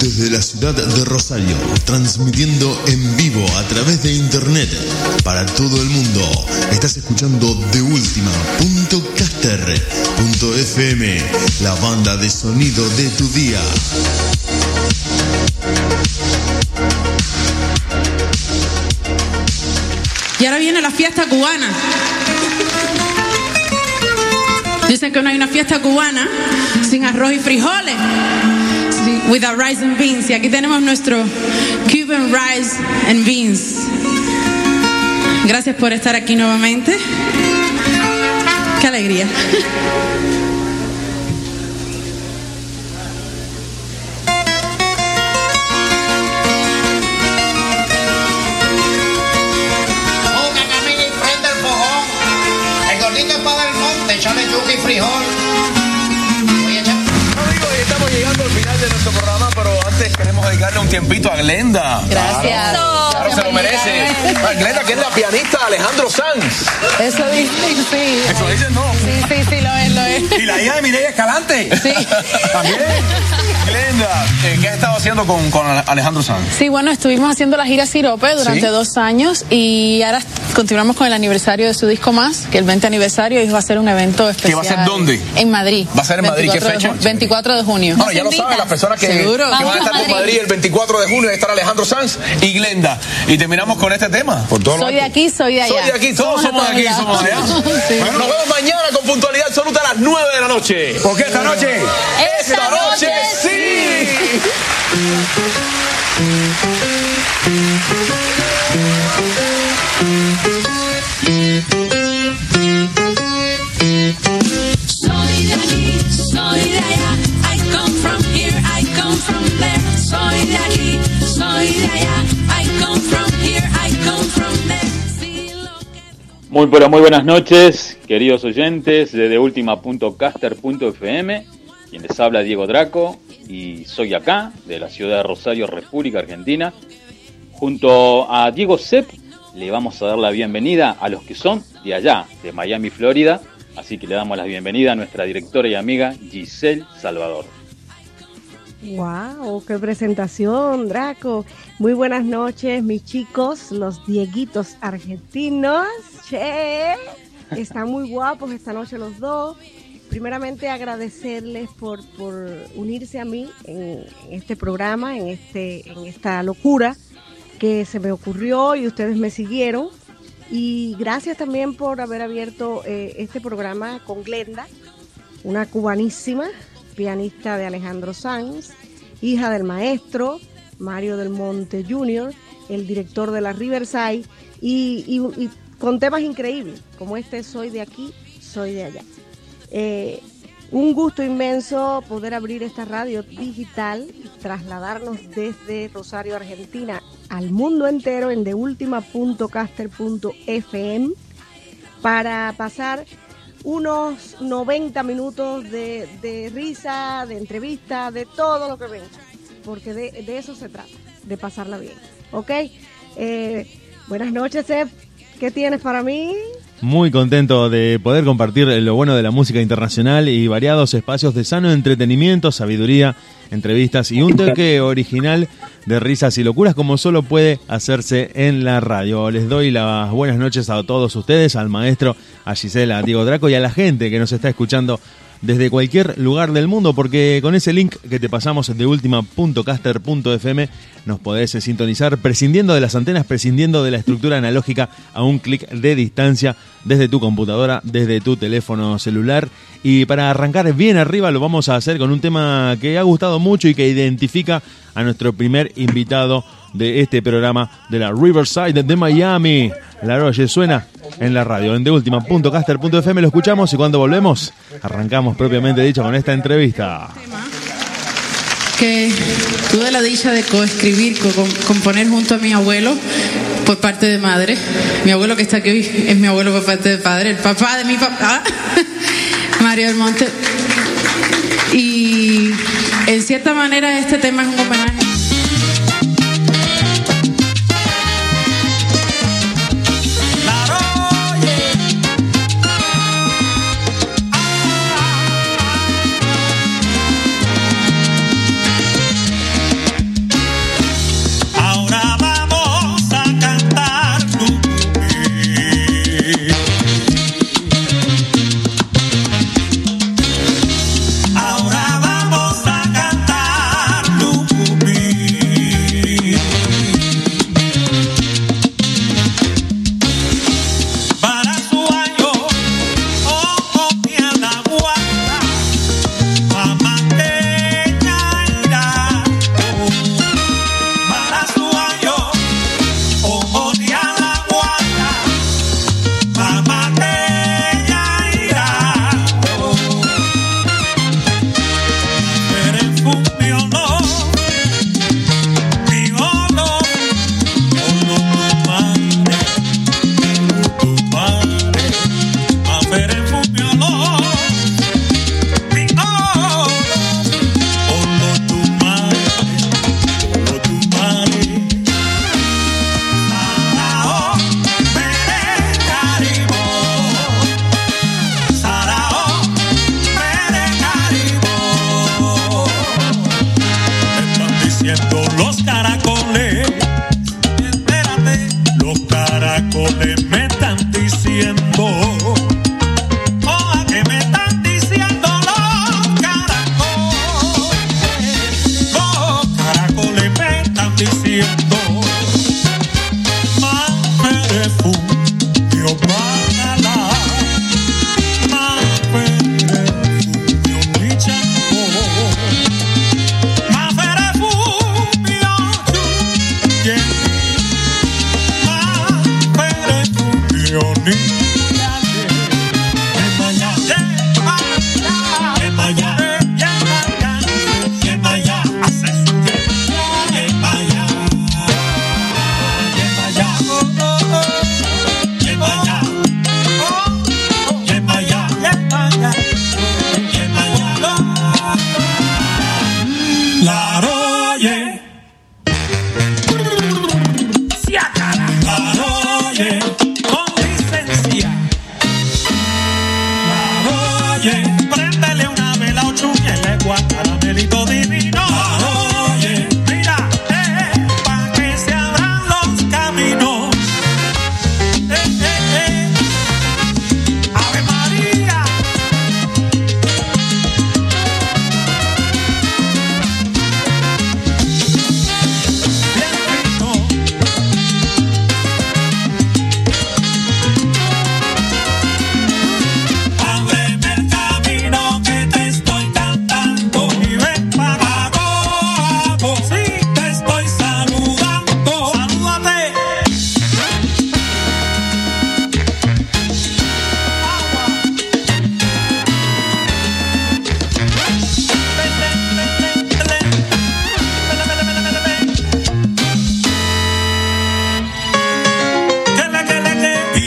Desde la ciudad de Rosario, transmitiendo en vivo a través de internet para todo el mundo. Estás escuchando TheUltima.caster.fm, la banda de sonido de tu día. Y ahora viene la fiesta cubana. Dicen que no hay una fiesta cubana sin arroz y frijoles. Sí, Without rice and beans. Y aquí tenemos nuestro Cuban rice and beans. Gracias por estar aquí nuevamente. Qué alegría. Ponga programa, pero antes queremos dedicarle un tiempito a Glenda. Gracias. Claro, claro, se lo merece. A Glenda, que es la pianista de Alejandro Sanz. Eso dicen, sí. Eso dicen, no. Sí, sí, sí, lo es, lo es. Y la hija de Mireia Escalante. Sí. También. Glenda, eh, ¿qué has estado haciendo con, con Alejandro Sanz? Sí, bueno, estuvimos haciendo la gira Sirope durante ¿Sí? dos años y ahora continuamos con el aniversario de su disco más, que el 20 aniversario, y va a ser un evento especial. va a ser dónde? En Madrid. ¿Va a ser en Madrid? ¿Qué 24 de fecha? ju- 24 de junio. Bueno, ya lo saben las personas que, van a estar a por Madrid. Madrid el 24 de junio. Ahí estará Alejandro Sanz y Glenda. Y terminamos con este tema. Por todo Soy de aquí, soy de allá. Soy de aquí, todos somos de aquí, somos de allá. Sí. Bueno, nos vemos mañana con puntualidad absoluta a las 9 de la noche. Porque esta noche. Esta noche sí. Muy pero muy buenas noches, queridos oyentes de deultima.caster.fm. Quien les habla Diego Draco y soy acá, de la ciudad de Rosario, República Argentina. Junto a Diego Sepp le vamos a dar la bienvenida a los que son de allá, de Miami, Florida. Así que le damos la bienvenida a nuestra directora y amiga Giselle Salvador. ¡Wow! ¡Qué presentación, Draco! Muy buenas noches, mis chicos, los dieguitos argentinos. ¡Che! Están muy guapos esta noche los dos. Primeramente agradecerles por, por unirse a mí en este programa, en, este, en esta locura que se me ocurrió y ustedes me siguieron. Y gracias también por haber abierto eh, este programa con Glenda, una cubanísima, pianista de Alejandro Sanz, hija del maestro Mario del Monte Jr., el director de la Riverside, y, con temas increíbles, como este Soy de aquí, soy de allá. Eh, un gusto inmenso poder abrir esta radio digital y trasladarnos desde Rosario, Argentina, al mundo entero en deultima.caster.fm para pasar unos 90 minutos de, de risa, de entrevista, de todo lo que venga, porque de, de eso se trata, de pasarla bien. ¿Ok? Eh, buenas noches, Seb. ¿Qué tienes para mí? Muy contento de poder compartir lo bueno de la música internacional y variados espacios de sano entretenimiento, sabiduría, entrevistas y un toque original de risas y locuras como solo puede hacerse en la radio. Les doy las buenas noches a todos ustedes, al maestro, a Gisela, a Diego Draco y a la gente que nos está escuchando desde cualquier lugar del mundo, porque con ese link que te pasamos de ultima.caster.fm nos podés sintonizar prescindiendo de las antenas, prescindiendo de la estructura analógica a un clic de distancia desde tu computadora, desde tu teléfono celular. Y para arrancar bien arriba lo vamos a hacer con un tema que ha gustado mucho y que identifica a nuestro primer invitado de este programa de la Riverside de Miami. La Roche suena en la radio, en deultima.caster.fm lo escuchamos y cuando volvemos arrancamos propiamente dicho con esta entrevista que tuve la dicha de coescribir, co componer junto a mi abuelo por parte de madre. Mi abuelo que está aquí hoy es mi abuelo por parte de padre, el papá de mi papá, Mario del Monte. Y en cierta manera este tema es un homenaje.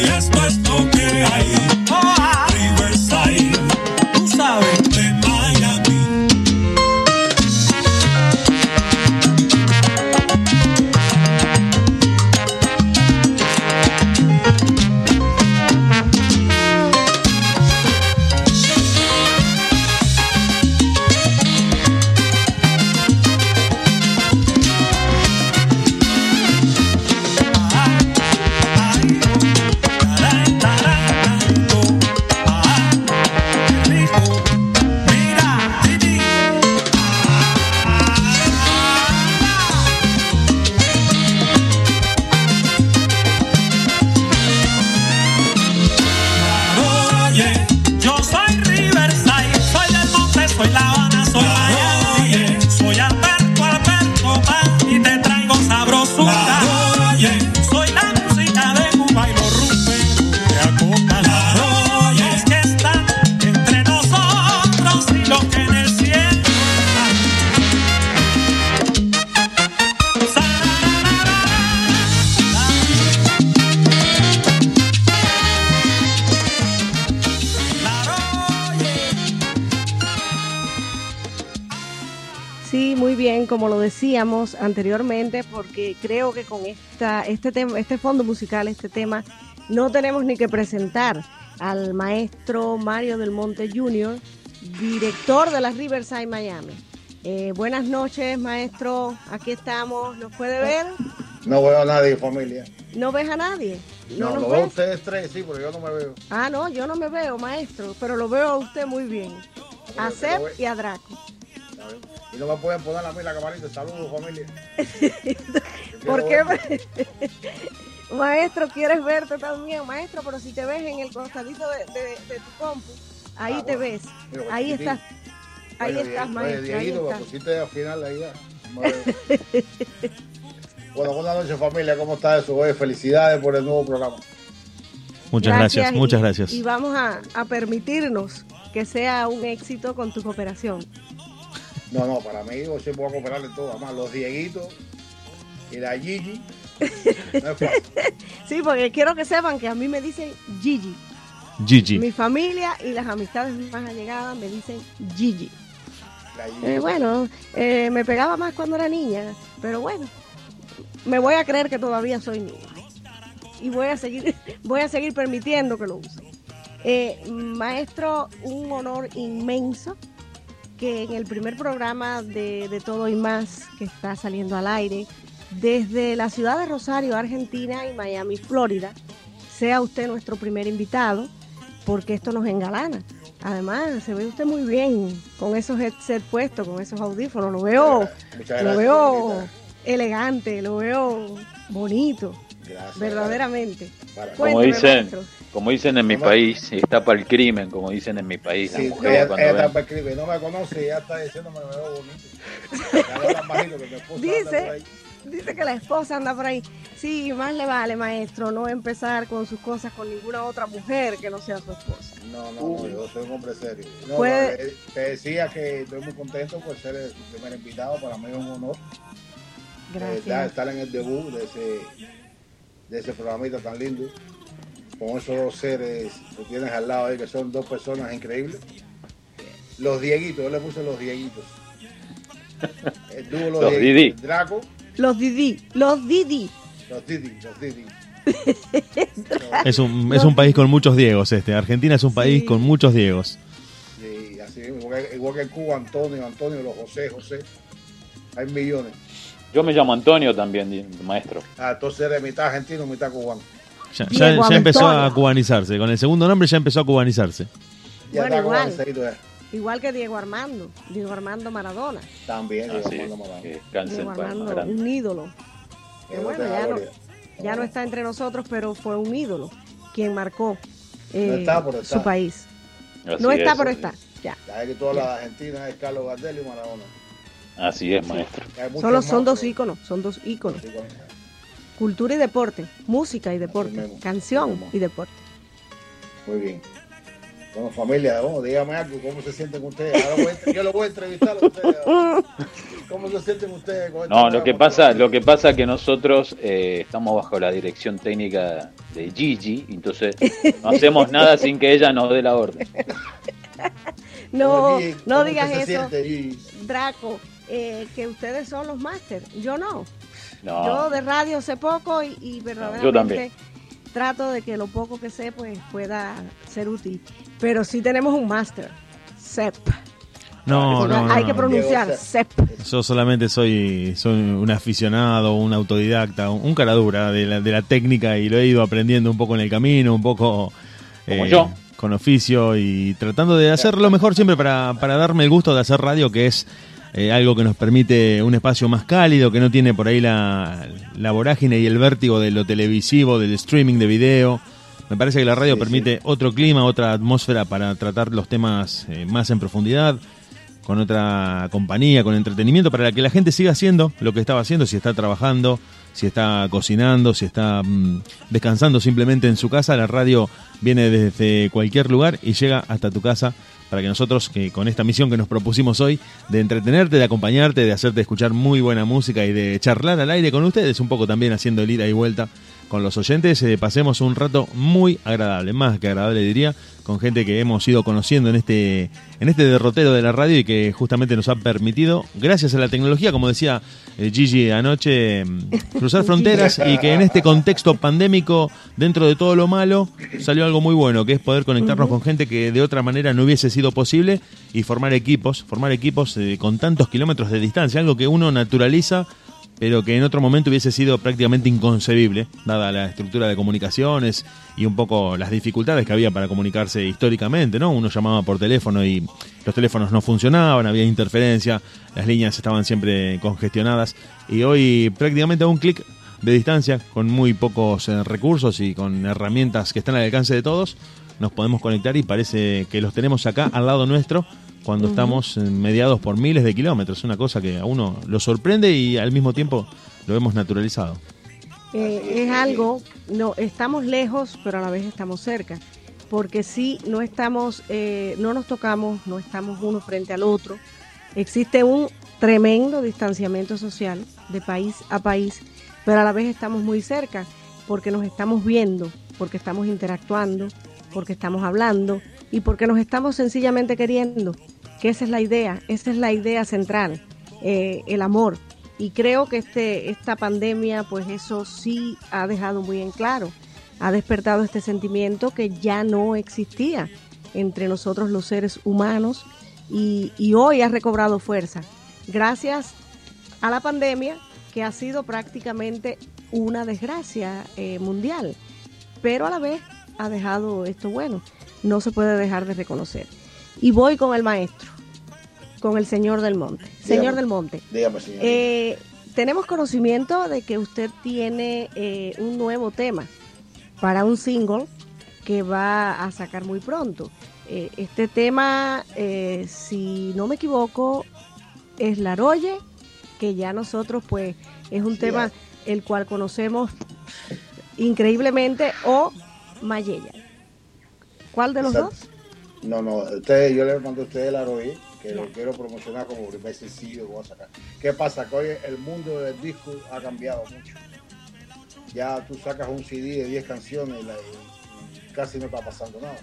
Yes, decíamos anteriormente, porque creo que con esta, este, tema, este fondo musical, este tema, no tenemos ni que presentar al maestro Mario del Monte Jr., director de la Riverside Miami. Eh, buenas noches, maestro. Aquí estamos. ¿Nos puede ver? No veo a nadie, familia. ¿No ves a nadie? No, lo veo a ustedes tres, sí, pero yo no me veo. Ah, no, yo no me veo, maestro, pero lo veo a usted muy bien. A pero ve- y a Draco. Y no me pueden poner a mí la camarita. Saludos, familia. ¿Por qué? maestro, ¿quieres verte también, maestro? Pero si te ves en el costadito de, de- de tu compu, ahí Ah, te bueno. ves. Mira, Ahí chiquitín. estás. Ahí Oye, estás, oye, maestro. Ahí pusiste al final ahí bueno, buenas noches, familia. ¿Cómo está eso? Oye, felicidades por el nuevo programa. Muchas gracias, y- muchas gracias. Y vamos a, a permitirnos que sea un éxito con tu cooperación. No, no, para mí yo siempre voy a cooperarle todo. Además, los Dieguitos y la Gigi. No es fácil. Sí, porque quiero que sepan que a mí me dicen Gigi. Gigi. Mi familia y las amistades más allegadas me dicen Gigi. La Gigi. Eh, bueno, eh, me pegaba más cuando era niña, pero bueno, me voy a creer que todavía soy niña. Y voy a seguir, voy a seguir permitiendo que lo use. Eh, maestro, un honor inmenso que en el primer programa de, de Todo y Más que está saliendo al aire, desde la ciudad de Rosario, Argentina y Miami, Florida, sea usted nuestro primer invitado, porque esto nos engalana. Además, se ve usted muy bien con esos headset puestos, con esos audífonos. Lo veo, lo veo elegante, lo veo bonito, Gracias. verdaderamente. Como Cuénteme, dicen, maestro. Como dicen en mi país, está para el crimen, como dicen en mi país. Sí, mujeres ella, cuando ella ven- está para escribir, no me conoce y ya está diciéndome que me veo bonito. Que Dice, dice que la esposa anda por ahí. Sí, más le vale, maestro, no empezar con sus cosas con ninguna otra mujer que no sea su esposa. No, no, no, yo soy un hombre serio. No, eh, te decía que estoy muy contento por ser el primer invitado. Para mí es un honor eh, Gracias. estar- estar en el debut de ese, de ese programita tan lindo. Con esos dos seres que tienes al lado ahí, que son dos personas increíbles. Los Dieguitos, yo le puse los Dieguitos. El dúo Los, Los Dieguitos. Didi. Draco, Los Didi, los Didi. los Didi, los Didi. Es un, es un país con muchos Diegos este. Argentina es un país Sí. con muchos Diegos. Sí, así mismo, igual, que- igual que en Cuba, Antonio, Antonio, los José, José. Hay millones. Yo me llamo Antonio también, maestro. Ah, entonces eres mitad argentino, mitad cubano. Ya, ya- Diego ya empezó a cubanizarse. Con el segundo nombre ya empezó a cubanizarse. Ya Bueno, está igual. ya. Igual que Diego Armando, Diego Armando Maradona. También, Diego Así, Armando Maradona. Diego Armando, un ídolo. Que bueno, ya no, ya no está entre nosotros, pero fue un ídolo quien marcó eh, No está, pero está. su país. Así no está, es, pero está. es. Ya. Ya es que toda la Argentina es Carlos Gardel y Maradona. Así es, maestro. Solo más, son dos íconos, son dos íconos. Cultura y deporte, música y deporte, canción y deporte. Muy bien. Bueno, familia, vamos, dígame algo, ¿cómo se sienten ustedes? Ahora voy a- yo lo voy a entrevistar a ustedes. ¿Cómo se sienten ustedes con No, lo que pasa, lo que pasa es que nosotros eh, estamos bajo la dirección técnica de Gigi, entonces no hacemos nada sin que ella nos dé la orden. No, no ¿cómo digas eso, siente? Draco, eh, que ustedes son los máster. Yo no. No, Yo de radio sé poco y, y yo verdaderamente también. trato de que lo poco que sé pues pueda ser útil. Pero sí tenemos un máster, CEP. No, no, no, Hay que pronunciar CEP. Yo solamente soy, soy un aficionado, un autodidacta, un, un cara dura de la, de la técnica y lo he ido aprendiendo un poco en el camino, un poco eh, yo. con oficio y tratando de hacer lo mejor siempre para, para darme el gusto de hacer radio, que es eh, algo que nos permite un espacio más cálido, que no tiene por ahí la, la vorágine y el vértigo de lo televisivo, del streaming de video. Me parece que la radio Sí, permite otro clima, otra atmósfera para tratar los temas eh, más en profundidad con otra compañía, con entretenimiento, para que la gente siga haciendo lo que estaba haciendo, si está trabajando, si está cocinando, si está mm, descansando simplemente en su casa, la radio viene desde cualquier lugar y llega hasta tu casa para que nosotros, que con esta misión que nos propusimos hoy, de entretenerte, de acompañarte, de hacerte escuchar muy buena música y de charlar al aire con ustedes, un poco también haciendo el ida y vuelta con los oyentes, eh, pasemos un rato muy agradable, más que agradable diría, con gente que hemos ido conociendo en este, en este derrotero de la radio y que justamente nos ha permitido, gracias a la tecnología, como decía eh, Gigi anoche, mm, cruzar fronteras y que en este contexto pandémico, dentro de todo lo malo, salió algo muy bueno, que es poder conectarnos con gente que de otra manera no hubiese sido posible y formar equipos, formar equipos eh, con tantos kilómetros de distancia, algo que uno naturaliza pero que en otro momento hubiese sido prácticamente inconcebible, dada la estructura de comunicaciones y un poco las dificultades que había para comunicarse históricamente, ¿no? Uno llamaba por teléfono y los teléfonos no funcionaban, había interferencia, las líneas estaban siempre congestionadas y hoy prácticamente a un clic de distancia, con muy pocos eh, recursos y con herramientas que están al alcance de todos, nos podemos conectar y parece que los tenemos acá al lado nuestro cuando Ujú. estamos eh, mediados por miles de kilómetros. Una cosa que a uno lo sorprende y al mismo tiempo lo hemos naturalizado. Eh, es algo, no, estamos lejos, pero a la vez estamos cerca. Porque sí, no estamos, eh, no nos tocamos, no estamos uno frente al otro. Existe un tremendo distanciamiento social de país a país, pero a la vez estamos muy cerca porque nos estamos viendo, porque estamos interactuando, porque estamos hablando y porque nos estamos sencillamente queriendo. Que esa es la idea, esa es la idea central, eh, el amor. Y creo que este, esta pandemia, pues eso sí ha dejado muy en claro, ha despertado este sentimiento que ya no existía entre nosotros los seres humanos y, hoy ha recobrado fuerza. Gracias a la pandemia, que ha sido prácticamente una desgracia eh, mundial, pero a la vez ha dejado esto bueno, no se puede dejar de reconocer. Y voy con el maestro, con el señor del monte. Señor del monte, Dígame, señor. eh, tenemos conocimiento de que usted tiene eh, un nuevo tema para un single que va a sacar muy pronto. Eh, este tema, eh, si no me equivoco, es Laroye, que ya nosotros pues es un Sí, tema el cual conocemos increíblemente, o Mayella. ¿Cuál de los Exacto. dos? No, no, usted, yo le mando a usted el Aroí, que lo quiero promocionar como primer sencillo que voy a sacar. ¿Qué pasa? Que hoy el mundo del disco ha cambiado mucho. Ya tú sacas un CD de 10 canciones y, la- y casi no está pasando nada.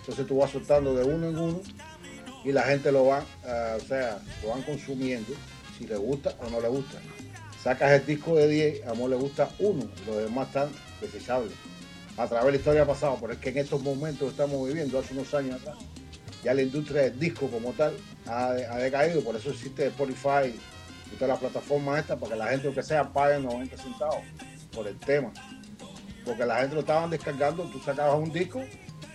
Entonces tú vas soltando de uno en uno y la gente lo va, ah, o sea, lo van consumiendo si le gusta o no le gusta. Sacas el disco de 10, a Amor le gusta uno, los demás están desechables. A través de la historia pasada, pero es que en estos momentos estamos viviendo, hace unos años atrás, ya la industria del disco como tal ha, ha decaído, por eso existe Spotify y todas las plataformas estas, para que la gente, aunque sea, pague 90 centavos por el tema. Porque la gente lo estaban descargando, tú sacabas un disco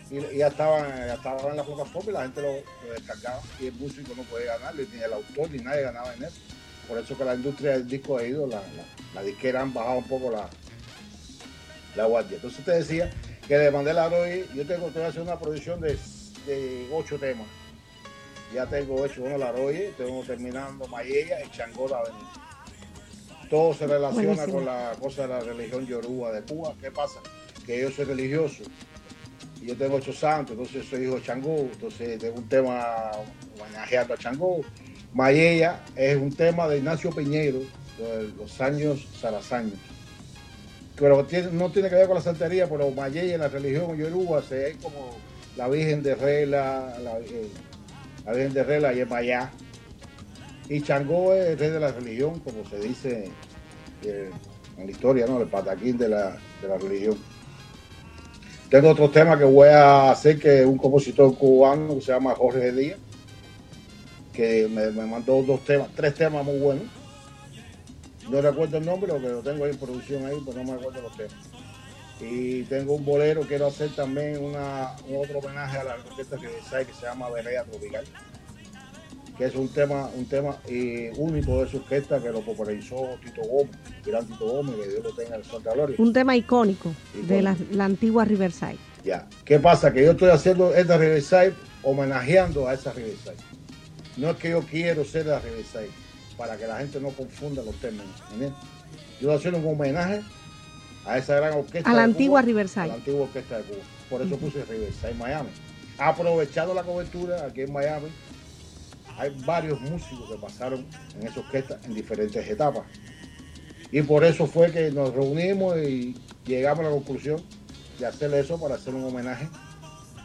y, ya, estaban, ya estaban en la plataforma y la gente lo, descargaba y el músico no podía ganarlo, ni el autor ni nadie ganaba en eso. Por eso que la industria del disco ha ido, la, la, disquera han bajado un poco la, la guardia. Entonces te decía que le mandé la Roy, yo tengo que hacer una producción de, de ocho temas. Ya tengo hecho uno la Roy, tengo terminando Mayella y Changó la Avenida. Todo se relaciona Buenísimo. con la cosa de la religión yoruba de Cuba. ¿Qué pasa? Que yo soy religioso y yo tengo ocho santos, entonces soy hijo de Changó, entonces tengo un tema homenajeando a Changó. Mayella es un tema de Ignacio Piñero, de los años sarazaños pero no tiene que ver con la santería, pero Mayella en la religión yoruba se es como la Virgen de Rela, la, eh, la Virgen de Rela y es Mayá. Y Changó es el rey de la religión, como se dice eh, en la historia, ¿no? El pataquín de la, de la religión. Tengo otro tema que voy a hacer que un compositor cubano que se llama Jorge Díaz, que me, me mandó dos temas, tres temas muy buenos. No recuerdo el nombre, porque lo tengo ahí en producción ahí, pero no me recuerdo los temas. Y tengo un bolero, quiero hacer también una, un otro homenaje a la orquesta que, que se llama Vereda Tropical, que es un tema, un tema eh, único de su orquesta que lo popularizó Tito Gómez, gran Tito Gómez, que Dios lo tenga en Santa Gloria. Un tema icónico de la, la antigua Riverside. Ya. ¿Qué pasa? Que yo estoy haciendo esta Riverside homenajeando a esa Riverside. No es que yo quiero ser la Riverside, para que la gente no confunda los términos. ¿entiendes? Yo estoy haciendo un homenaje a esa gran orquesta. A la de antigua Cuba, Riverside. A la antigua orquesta de Cuba. Por eso puse Riverside Miami. Aprovechando la cobertura aquí en Miami, hay varios músicos que pasaron en esa orquesta en diferentes etapas. Y por eso fue que nos reunimos y llegamos a la conclusión de hacer eso para hacer un homenaje,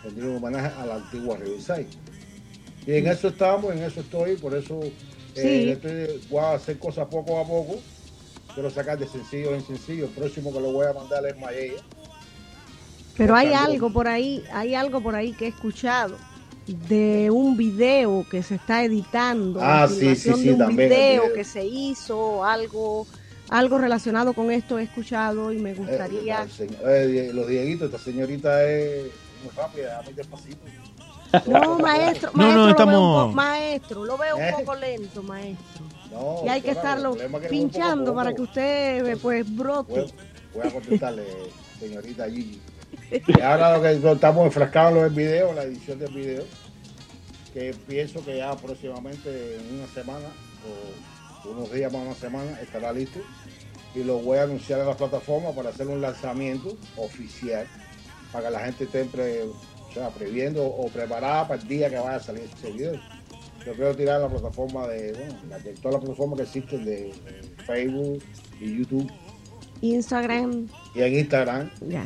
un homenaje a la antigua Riverside. Y en eso estamos, en eso estoy, por eso eh, Sí. estoy- voy a hacer cosas poco a poco. Quiero sacar de sencillo en sencillo. El próximo que lo voy a mandar es Mayella. Pero hay algo por ahí, hay algo por ahí que he escuchado de un video que se está editando, Ah, sí, filmación sí, de sí, un también video video. que se hizo, algo, algo relacionado con esto he escuchado y me Eh, gustaría. eh, los Dieguitos, esta señorita es muy rápida, muy despacito. No, maestro, No, no, maestro, lo veo estamos- maestro, lo veo un ¿Eh? poco lento, maestro. No, y hay que claro, estarlo es pinchando poco. para que usted pues brote. Voy, voy a contestarle, señorita Gigi. Y ahora lo que estamos enfrascados en el video, en la edición del video, que pienso que ya próximamente en una semana o unos días más una semana estará listo y lo voy a anunciar en la plataforma para hacer un lanzamiento oficial para que la gente esté sea, previendo o preparada para el día que vaya a salir ese video. Yo quiero tirar la plataforma de, bueno, la- todas las plataformas que existen de, Facebook y YouTube Instagram, y en Instagram. ya.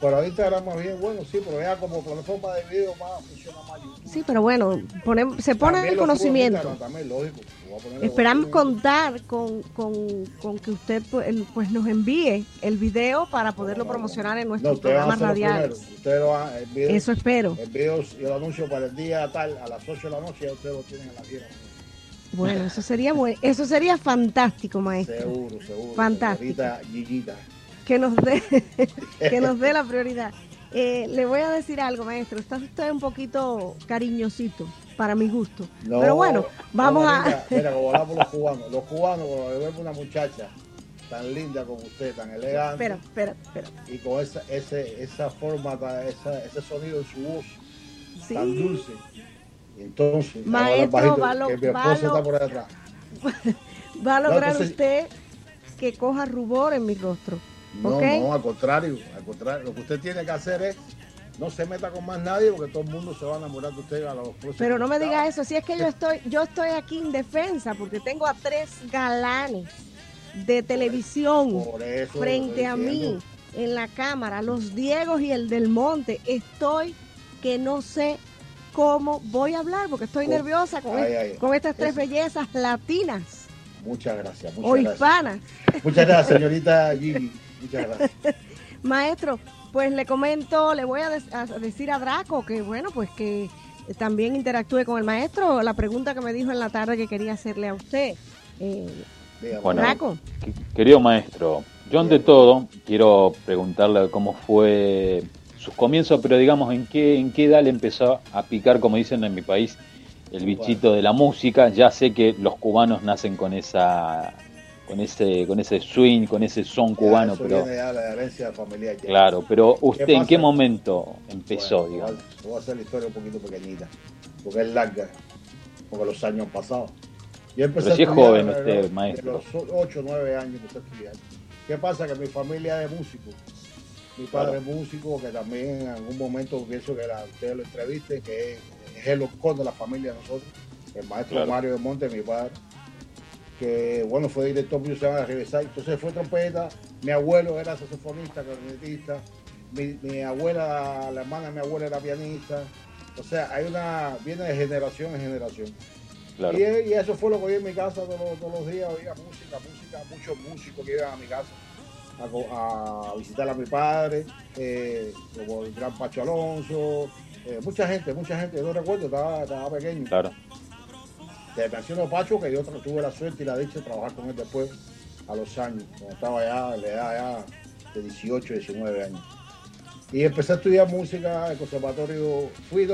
Pero Instagram más bien, bueno, sí, pero ya como plataforma de video más funciona más YouTube. Sí, pero bueno, ponem- se pone También el conocimiento. También, lógico. Esperamos el- contar con, con, con que usted pues, el- pues nos envíe el video para poderlo No, no, no. promocionar en No, nuestros a programas radiales. el Eso espero. El video, yo lo anuncio para el día tal, a las 8 de la noche, ya ustedes lo tienen a las 10 de la noche. Bueno, eso sería buen- eso sería fantástico, maestro. Seguro, seguro. Fantástico. Gigita. Que nos dé que nos dé la prioridad. Eh, le voy a decir algo, maestro. Está usted un poquito cariñosito para mi gusto. No, Pero bueno, vamos no, a Mira, mira, como hablamos los cubanos. Los cubanos, cuando ven una muchacha tan linda como usted, tan elegante. Espera, espera, espera. y con esa, ese, esa forma, esa, ese sonido en su voz Sí. tan dulce. Y entonces, Maestro, bajito, va lo- que mi va esposa está por ahí atrás. Va a No, lograr entonces- usted que coja rubor en mi rostro. No, no, al contrario, al contrario. Lo que usted tiene que hacer es no se meta con más nadie porque todo el mundo se va a enamorar de usted a los próximos. Pero no me diga invitados. eso, si es que yo estoy, yo estoy aquí indefensa porque tengo a tres galanes de televisión Por eso frente a mí en la cámara, los Diegos y el del Monte. Estoy que no sé cómo voy a hablar porque estoy Con- nerviosa con, Ay, es- ay, con estas tres eso. bellezas latinas Muchas gracias, o muchas gracias. hispanas. Muchas gracias, señorita Gigi. Muchas gracias. Maestro, pues le comento, le voy a, decir a Draco que bueno, pues que también interactúe con el maestro. La pregunta que me dijo en la tarde que quería hacerle a usted. Eh. Bueno, Draco. que- querido maestro, yo ante todo quiero preguntarle cómo fue sus comienzos, pero digamos en qué, en qué edad le empezó a picar, como dicen en mi país, el bichito de la música. Ya sé que los cubanos nacen con esa con ese con ese swing, con ese son cubano, eso pero viene de la herencia familiar. ya. claro, pero usted en qué momento empezó, Bueno, digamos. Voy a, voy a hacer la historia un poquito pequeñita, porque es larga, porque los años han pasado. Yo empecé Pero si a es joven de- usted, de maestro. los 8 o 9 años empecé a estudiar. ¿Qué pasa? Que mi familia es músico. Mi padre es músico, que también en algún momento pienso que la, ustedes lo entrevisten, que es, es el ocor de la familia de nosotros, el maestro Claro. Mario de Monte, mi padre, que bueno, fue director musical de Riverside, entonces fue trompeta, mi abuelo era saxofonista, clarinetista, mi, mi abuela, la hermana de mi abuela era pianista, o sea, hay una, viene de generación en generación. Claro. Y, y eso fue lo que oí en mi casa todos, los- todos los días, oía música, música, muchos músicos que iban a mi casa a visitar a mi padre, eh, como el gran Pacho Alonso, eh, mucha gente, mucha gente, yo no recuerdo, estaba, estaba pequeño. Claro. Te menciono Pacho, que yo tuve la suerte y la dicha de trabajar con él después, a los años, cuando estaba ya, en la edad ya de 18, 19 años. Y empecé a estudiar música en el conservatorio. Fui,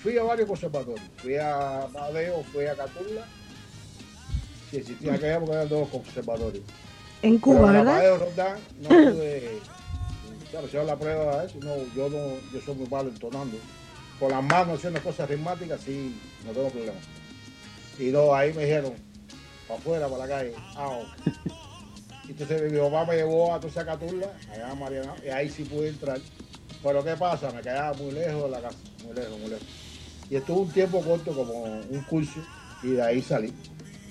fui a varios conservatorios. Fui a Madeo, fui a Catula. Sí, existía en aquella época eran dos conservatorios. En Pero Cuba, en la ¿verdad? Madeo Roldán no pude. Claro, si hago la prueba de eso, no, yo no, yo soy muy malo entonando. Con las manos haciendo cosas ritmáticas, sí, no tengo problema. Y no, ahí me dijeron, para afuera, para la calle. Ah, ok. Entonces mi papá me llevó a toda Caturla, allá a Mariana, y ahí sí pude entrar. Pero ¿qué pasa? Me quedaba muy lejos de la casa, muy lejos, muy lejos. Y estuve un tiempo corto como un curso y de ahí salí.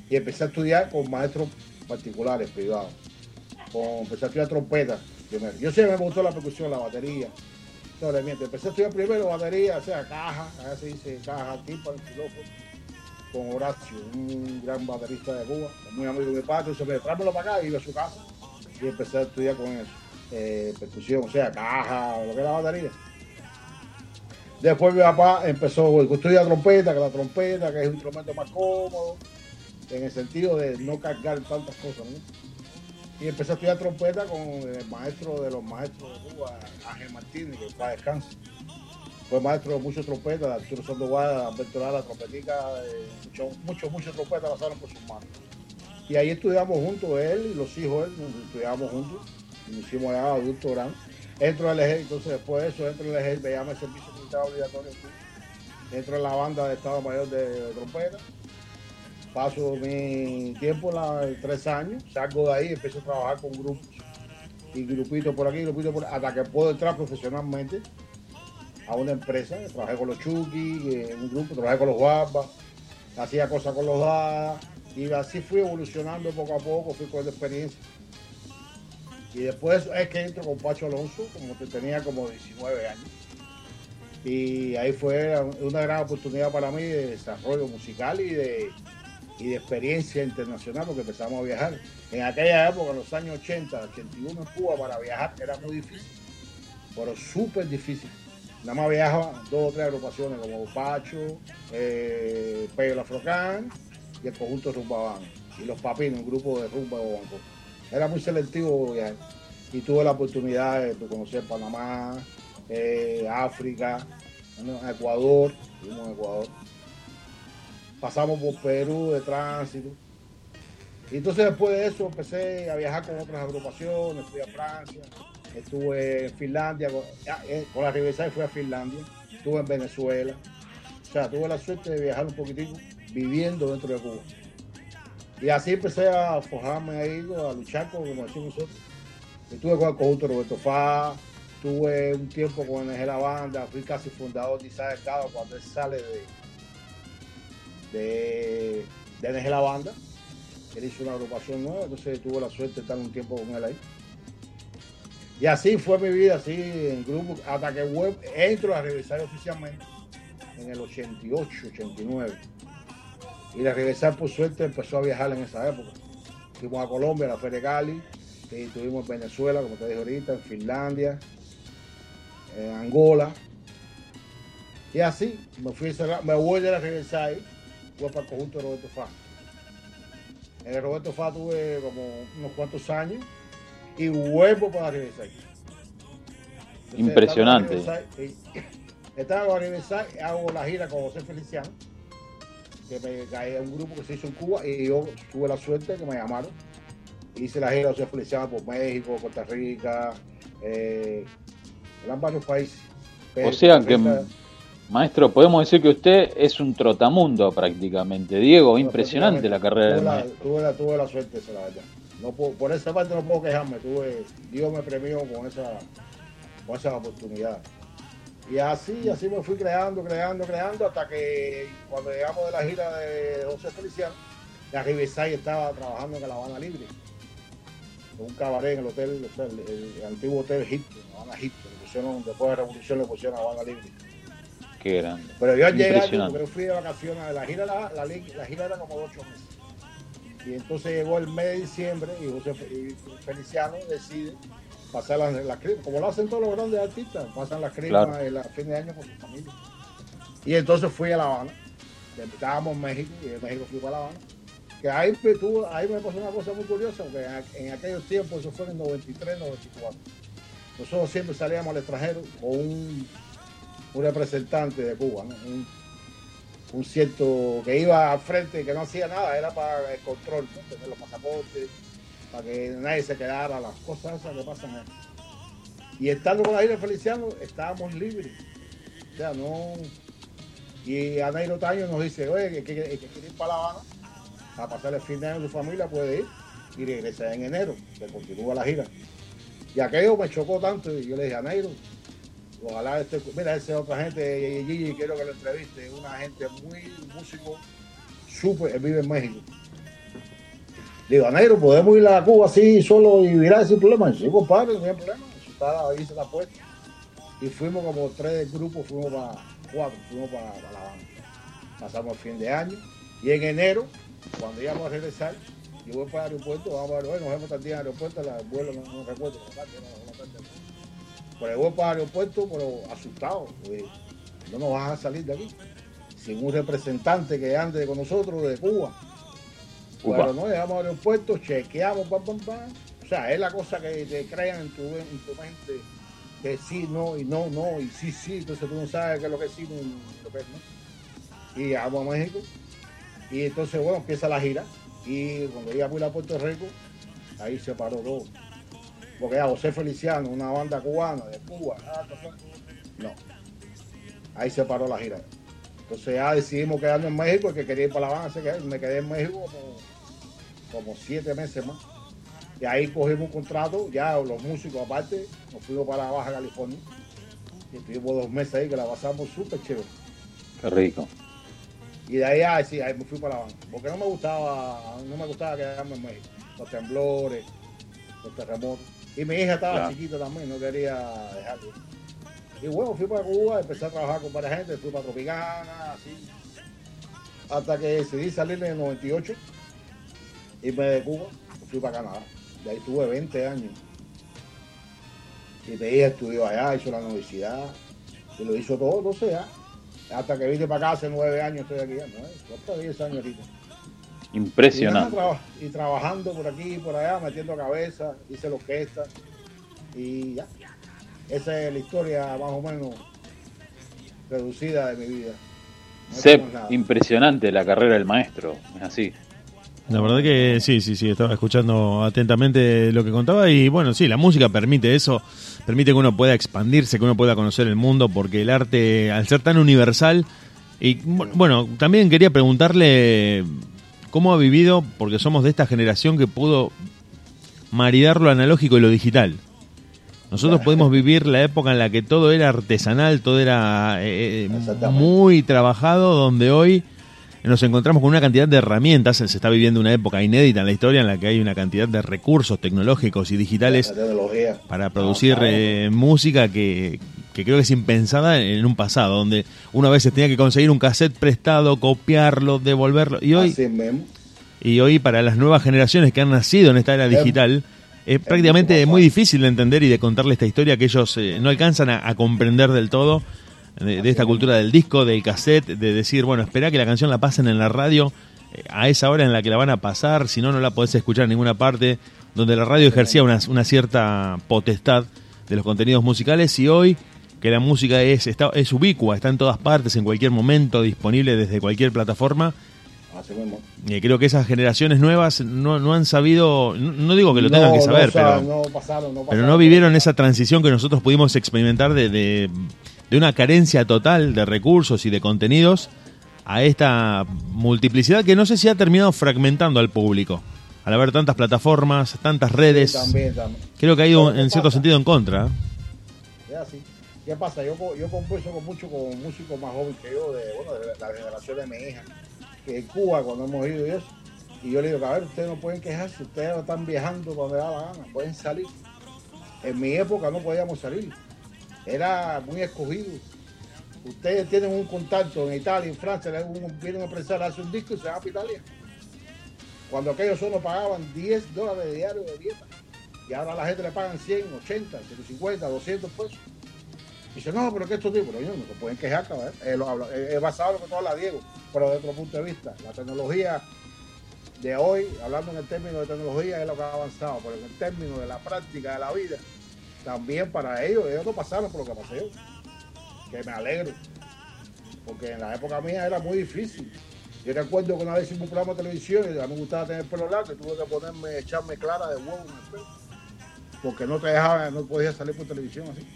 Y empecé a estudiar con maestros particulares, privados. con, empecé a estudiar trompeta primero. Yo siempre me gustó la percusión, la batería. No le miento, empecé a estudiar primero batería, o sea, caja, acá se dice caja, tímpano, xilófono, con Horacio, un gran baterista de Cuba, muy amigo de mi padre, entonces me tráemelo para acá iba a su casa y empecé a estudiar con eso, eh, percusión, o sea, caja, lo que era batería. Después mi papá empezó a estudiar trompeta, que la trompeta, que es un instrumento más cómodo, en el sentido de no cargar tantas cosas, ¿no? Y empecé a estudiar trompeta con el maestro de los maestros de Cuba, Ángel Martínez, que para descanso. Fue maestro de muchos trompetas, de Arturo Sandoval, Alberto Lara, trompetica, eh, muchos, muchos, muchos trompetas pasaron por sus manos. Y ahí estudiamos juntos, él y los hijos él, estudiamos juntos, nos hicimos allá adulto grande. Entro al ejército, entonces después de eso entro al ejército, me llama el servicio militar obligatorio. Entro en la banda de Estado Mayor de, de trompeta paso mi tiempo, la, tres años, salgo de ahí, empiezo a trabajar con grupos y grupitos por aquí, grupitos por hasta que puedo entrar profesionalmente a una empresa. Trabajé con los Chucky, en un grupo, trabajé con los Guapas, hacía cosas con los Dadas y así fui evolucionando poco a poco, fui con experiencia. Y después es que entro con Pacho Alonso, como que tenía como 19 años. Y ahí fue una gran oportunidad para mí de desarrollo musical y de, y de experiencia internacional porque empezamos a viajar. En aquella época, en los años 80, 81 en Cuba, para viajar era muy difícil, pero súper difícil. Nada más viajaban dos o tres agrupaciones como Pacho, eh, Pello Afrocán y el conjunto Rumbabán. Y los Papinos, un grupo de rumba de Banco. Era muy selectivo viajar. Y tuve la oportunidad de conocer Panamá, eh, África, Ecuador, estuvimos en Ecuador pasamos por Perú de tránsito. Y entonces después de eso empecé a viajar con otras agrupaciones, fui a Francia, estuve en Finlandia, con, eh, con la Riverside fui a Finlandia, estuve en Venezuela. O sea, tuve la suerte de viajar un poquitico viviendo dentro de Cuba. Y así empecé a forjarme ahí, a luchar, con, como decimos nosotros. Estuve con el conjunto Roberto Fá, tuve un tiempo con NG La Banda, fui casi fundador de Isaac cuando él sale de, de, de NG La Banda. Él hizo una agrupación nueva, entonces tuve la suerte de estar un tiempo con él ahí. Y así fue mi vida, así en grupo, hasta que web, entro a revisar oficialmente en el 88, 89. Y la regresar por suerte empezó a viajar en esa época. Fuimos a Colombia, a la Feria Cali, y estuvimos en Venezuela, como te dije ahorita, en Finlandia, en Angola. Y así, me fui a cerrar, me voy de la regresar fue para el conjunto de Roberto Fá. En el Roberto Fá tuve como unos cuantos años y vuelvo para regresar. Impresionante. Estaba con Riverside, hago la gira con José Feliciano, que me caía un grupo que se hizo en Cuba y yo tuve la suerte que me llamaron. Hice la gira de José Feliciano por México, Costa Rica, eh, eran varios países. O sea que, maestro, podemos decir que usted es un trotamundo prácticamente. Diego, impresionante la carrera tuve la, tuve, la, tuve la suerte, esa, la verdad. No puedo- por esa parte no puedo quejarme. Tuve, Dios me premió con esa, con esa oportunidad. Y así, así me fui creando, creando, creando, hasta que cuando llegamos de la gira de José Feliciano, la Riverside estaba trabajando en la Habana Libre. En un cabaret en el hotel, o sea, el, el antiguo hotel Egipto, la Habana pusieron, después de la revolución le pusieron la Habana Libre. Qué grande. Pero yo al llegar, yo fui de vacaciones, la gira, la, la, la gira era como de ocho meses. Y entonces llegó el mes de diciembre y José Feliciano decide pasar las crimas, como lo hacen todos los grandes artistas, pasan las crimas Claro. el fin de año con su familia. Y entonces fui a La Habana, estábamos en México y de México fui para La Habana. Que ahí me, tuvo- ahí me pasó una cosa muy curiosa, porque en, en aquellos tiempos, eso fue en el 93, 94. Nosotros siempre salíamos al extranjero con un, un representante de Cuba, ¿no? un, un cierto que iba al frente, que no hacía nada, era para el control, ¿no? tener los pasaportes, para que nadie se quedara, las cosas esas que pasan ahí. Y estando con la isla Feliciano, estábamos libres. O sea, no. Y Anairo Taño nos dice, oye, que, quiere ir para La Habana a pasar el fin de año con su familia, puede ir y regresa en enero, que continúa la gira. Y aquello me chocó tanto, y yo le dije a Nairo, ojalá este, mira, esa otra gente, Gigi, quiero que lo entreviste, una gente muy músico, súper, vive en México. Digo, negro, ¿podemos ir a Cuba así solo y virar sin problema? Sí, compadre, no hay problema. Eso está ahí, se la puesta. Y fuimos como tres grupos, fuimos para cuatro, fuimos para, La Habana. Pasamos el fin de año. Y en enero, cuando íbamos a regresar, yo voy para el aeropuerto, vamos a ver, nos vemos día en el aeropuerto, la- el vuelo no, no recuerdo, la tarde, no, no, yo voy para el aeropuerto, pero asustado, porque no nos van a salir de aquí. Sin un representante que ande con nosotros de Cuba. Upa. Pero no, llegamos al aeropuerto, chequeamos, pam, pam, pam. O sea, es la cosa que te crean en tu, en tu mente que sí, no, y no, no, y sí, sí. Entonces tú no sabes qué es lo que es sí lo que es no. Y llegamos a México. Y entonces, bueno, empieza la gira. Y cuando llegamos a Puerto Rico, ahí se paró todo. Porque ya José Feliciano, una banda cubana de Cuba, no. Ahí se paró la gira. Entonces ya decidimos quedarnos en México, el que quería ir para La Habana, quedó. me quedé en México como, como siete meses más. Y ahí cogimos un contrato, ya los músicos aparte, nos fuimos para Baja California. Y estuvimos dos meses ahí que la pasamos súper chévere. Qué rico. Y de ahí, ah, sí, ahí me fui para La Habana. Porque no me gustaba, no me gustaba quedarme en México. Los temblores, los terremotos. Y mi hija estaba Claro. chiquita también, no quería dejarlo. Y bueno, fui para Cuba, empecé a trabajar con varias gente, fui para Tropicana, así. Hasta que decidí salir en el 98, irme de Cuba, fui para Canadá. De ahí tuve 20 años. Y mi hija estudió allá, hizo la universidad, y lo hizo todo, no sé, ya. Hasta que vine para acá hace nueve años, estoy aquí ya, ¿no? Hasta 10 años ahorita. Y, Impresionante. nada, y trabajando por aquí y por allá, metiendo cabeza, hice la orquesta y ya. Esa es la historia más o menos reducida de mi vida. No Sep, impresionante la carrera del maestro. Es así. La verdad que sí, sí, sí, estaba escuchando atentamente lo que contaba y bueno, sí, la música permite eso, permite que uno pueda expandirse, que uno pueda conocer el mundo, porque el arte, al ser tan universal, y bu- bueno, también quería preguntarle cómo ha vivido, porque somos de esta generación que pudo maridar lo analógico y lo digital. Nosotros pudimos vivir la época en la que todo era artesanal, todo era eh, eh, muy trabajado, donde hoy nos encontramos con una cantidad de herramientas, se está viviendo una época inédita en la historia en la que hay una cantidad de recursos tecnológicos y digitales para producir eh, música que, que creo que es impensada en un pasado, donde uno a veces tenía que conseguir un cassette prestado, copiarlo, devolverlo, y hoy, y hoy para las nuevas generaciones que han nacido en esta era digital, es prácticamente muy difícil de entender y de contarle esta historia que ellos eh, no alcanzan a, a comprender del todo de, de esta cultura del disco, del cassette, de decir, bueno, espera que la canción la pasen en la radio eh, a esa hora en la que la van a pasar, si no, no la podés escuchar en ninguna parte, donde la radio ejercía una, una cierta potestad de los contenidos musicales y hoy que la música es, está, es ubicua, está en todas partes, en cualquier momento, disponible desde cualquier plataforma, eh, creo que esas generaciones nuevas no, no han sabido, no, no digo que lo tengan No, que saber, pero, no pasaron, no pero pasaron. no vivieron esa transición que nosotros pudimos experimentar de, de, de una carencia total de recursos y de contenidos a esta multiplicidad que no sé si ha terminado fragmentando al público. Al haber tantas plataformas, tantas redes, Sí, también, también. creo que ha ido ¿Sabes qué en cierto sentido en contra. ¿eh? Así. ¿Qué pasa? Yo, yo con mucho con músicos más jóvenes que yo, de, bueno, de la generación de mi hija, que en Cuba cuando hemos ido y eso. Y yo le digo, a ver, ustedes no pueden quejarse, ustedes están viajando donde da la gana, pueden salir. En mi época no podíamos salir, era muy escogido. Ustedes tienen un contacto en Italia, en Francia, vienen a empresario, hace un disco y se van para Italia. Cuando aquellos solo pagaban 10 dólares de diario de dieta. Y ahora a la gente le pagan 100, 80, 150, 200 pesos. Dice, no, pero que estos tipos, no se pueden quejar, cabrón. Lo habla- es- es basado en lo que tú hablas, Diego, pero desde otro punto de vista. La tecnología de hoy, hablando en el término de tecnología, es lo que ha avanzado, pero en el término de la práctica de la vida, también para ellos, ellos no pasaron por lo que pasé yo. Que me alegro. Porque en la época mía era muy difícil. Yo recuerdo que una vez hicimos un programa de televisión y a mí me gustaba tener pelo largo y tuve que ponerme, echarme clara de huevo en el pelo. Porque no te dejaba, no podía salir por televisión así.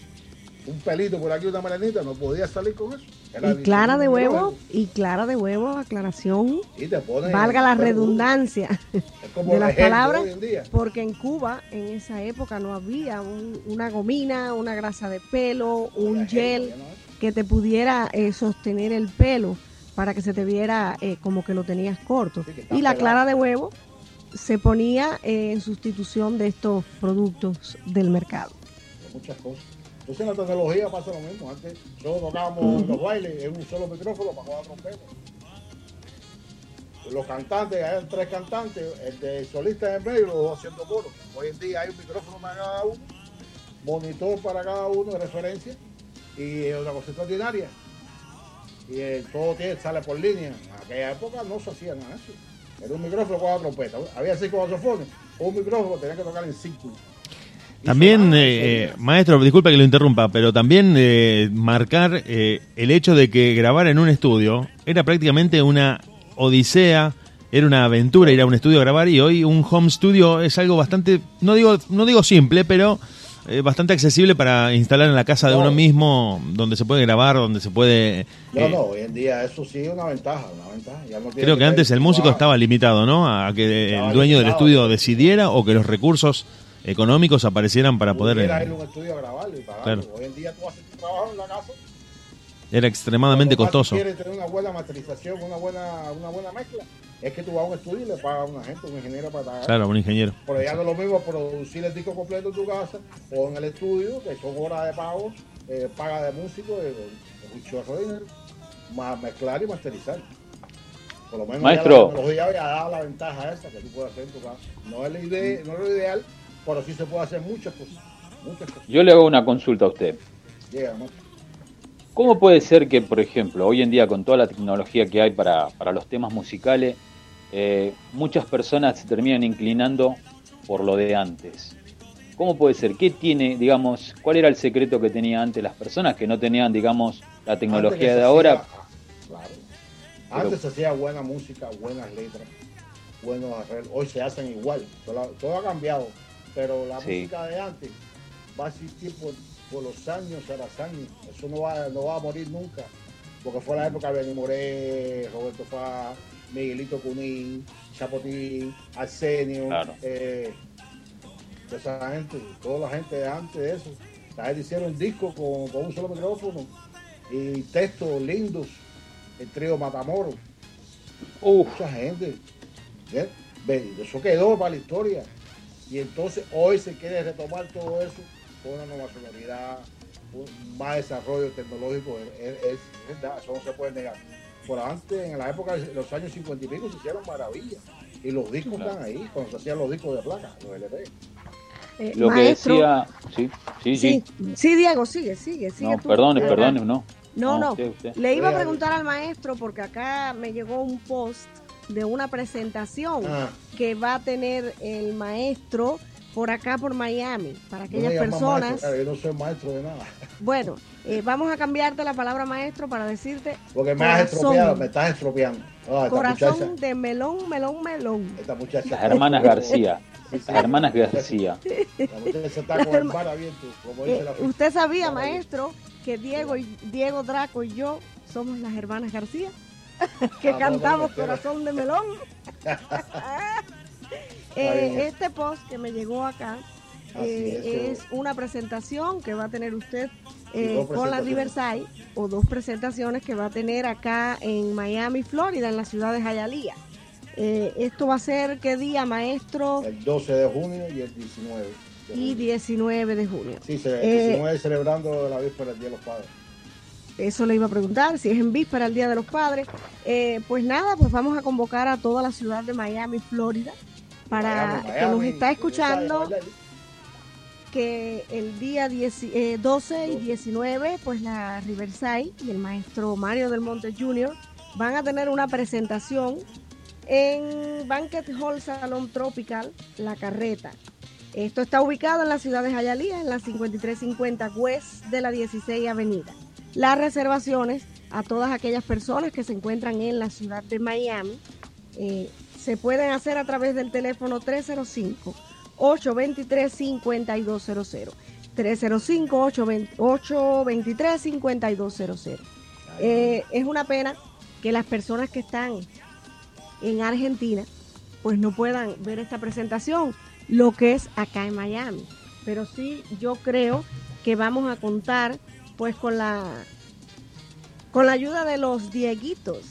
Un pelito por aquí, una melanita, no podía salir con eso. Era Y clara de huevo, y clara de huevo, aclaración. Y te ponen Valga la redundancia de la las palabras, hoy en día. porque en Cuba en esa época no había un- una gomina, una grasa de pelo, un gel que te pudiera eh, sostener el pelo para que se te viera eh, como que lo tenías corto. y la clara de huevo se ponía eh, en sustitución de estos productos del mercado. muchas cosas. Entonces en la tecnología pasa lo mismo. Antes nosotros tocábamos en los bailes en un solo micrófono para jugar trompeta. Los cantantes, hay tres cantantes, el de solista en el medio y los dos haciendo coro. Hoy en día hay un micrófono para cada uno, monitor para cada uno de referencia y es una cosa extraordinaria. Y eh, todo tiene, sale por línea. En aquella época no se hacía nada de eso. Era un micrófono con cuatro trompetas. Había cinco saxofones, un micrófono tenía que tocar en círculo. También, eh, eh, maestro, disculpe que lo interrumpa, pero también eh, marcar eh, el hecho de que grabar en un estudio era prácticamente una odisea, era una aventura ir a un estudio a grabar y hoy un home studio es algo bastante, no digo, no digo simple, pero eh, bastante accesible para instalar en la casa de No. uno mismo, donde se puede grabar, donde se puede... No, eh, no, hoy en día eso sí es una ventaja, una ventaja. Ya no tiene Creo que antes el músico estaba limitado, ¿no? A que el dueño del estudio decidiera o que los recursos económicos aparecieran para poder... Pudiera eh, estudio a grabarlo y pagarlo. Claro. Hoy en día tú haces tu trabajo en la casa. Era extremadamente costoso. quieres tener una buena masterización, una buena, una buena mezcla, es que tú vas a un estudio y le pagas a una gente, un ingeniero para pagar. Claro, un ingeniero. Pero ya no es lo mismo producir el disco completo en tu casa o en el estudio, que son horas de pago, eh, paga de músico, eh, un chorro de dinero, más mezclar y masterizar. Por lo menos Maestro. ya la tecnología ya da la ventaja esa que tú puedes hacer en tu casa. No es, la idea, no es lo ideal, pero sí se puede hacer muchas cosas. Muchas cosas. Yo le hago una consulta a usted. ¿Cómo puede ser que, por ejemplo, hoy en día con toda la tecnología que hay para, para los temas musicales, eh, muchas personas se terminan inclinando por lo de antes? ¿Cómo puede ser? ¿Qué tiene, digamos, cuál era el secreto que tenía antes las personas que no tenían, digamos, la tecnología de ahora? hacía- claro. Antes se hacía buena música, buenas letras, buenos arreglos. Hoy se hacen igual. Todo, todo ha cambiado. Pero la Sí. música de antes va a existir por, por los años a los años. Eso no va, no va a morir nunca. Porque fue la época de Benny Moré, Roberto Fá, Miguelito Cunín, Chapotín, Arsenio. Claro. eh, esa gente, toda la gente de antes de eso. La gente hicieron discos con, con un solo micrófono y textos lindos. El trío Matamoros. Mucha gente. Eso quedó para la historia. Y entonces hoy se quiere retomar todo eso con una nueva sonoridad, un más desarrollo tecnológico. Es, es- es verdad, eso no se puede negar. Por antes, en la época de los años 50 y pico, se hicieron maravillas. Y los discos Claro. están ahí, cuando se hacían los discos de placa, los LP. Eh, Lo que decía... Sí, sí, sí. sí, sí, Diego, sigue, sigue, sigue. No, perdone, perdone, no. No, no. usted, usted. Le iba a preguntar al maestro porque acá me llegó un post de una presentación Ah. que va a tener el maestro por acá por Miami para aquellas personas. maestro, claro, yo no soy maestro de nada. Bueno, eh, vamos a cambiarte la palabra maestro para decirte Porque me has corazón, estropeado, me estás estropeando. Ah, corazón muchacha, de melón, melón, melón. esta muchacha. Las hermanas García. Las hermanas García. La muchacha está con el mar abierto, como dice Eh, la usted sabía, maestro, que Diego y Diego Draco y yo somos las hermanas García, que Ah, cantamos Corazón de Melón. Eh, este post que me llegó acá eh, es, es una presentación que va a tener usted Y eh, con la. Riverside o dos presentaciones que va a tener acá en Miami, Florida, en la ciudad de Hialeah. Esto va a ser qué día, maestro, El 12 de junio y el 19. de y junio. 19 de junio. Sí, el Eh, 19 celebrando la víspera del Día de los Padres. Eso le iba a preguntar, si es en víspera el Día de los Padres. Eh, pues nada, pues vamos a convocar a toda la ciudad de Miami, Florida, para Miami, que nos está escuchando, que el día 10 eh, 12 y 19, pues la Riverside y el maestro Mario del Monte Jr. van a tener una presentación en Banquet Hall Salón Tropical, La Carreta. Esto está ubicado en la ciudad de Hialeah, en la 5350 West de la 16 Avenida. Las reservaciones a todas aquellas personas que se encuentran en la ciudad de Miami. Eh, se pueden hacer a través del teléfono 305 823 5200 305 823 5200 Eh, es una pena que las personas que están en Argentina pues no puedan ver esta presentación, lo que es acá en Miami. Pero sí, yo creo que vamos a contar pues con la con la ayuda de los Dieguitos.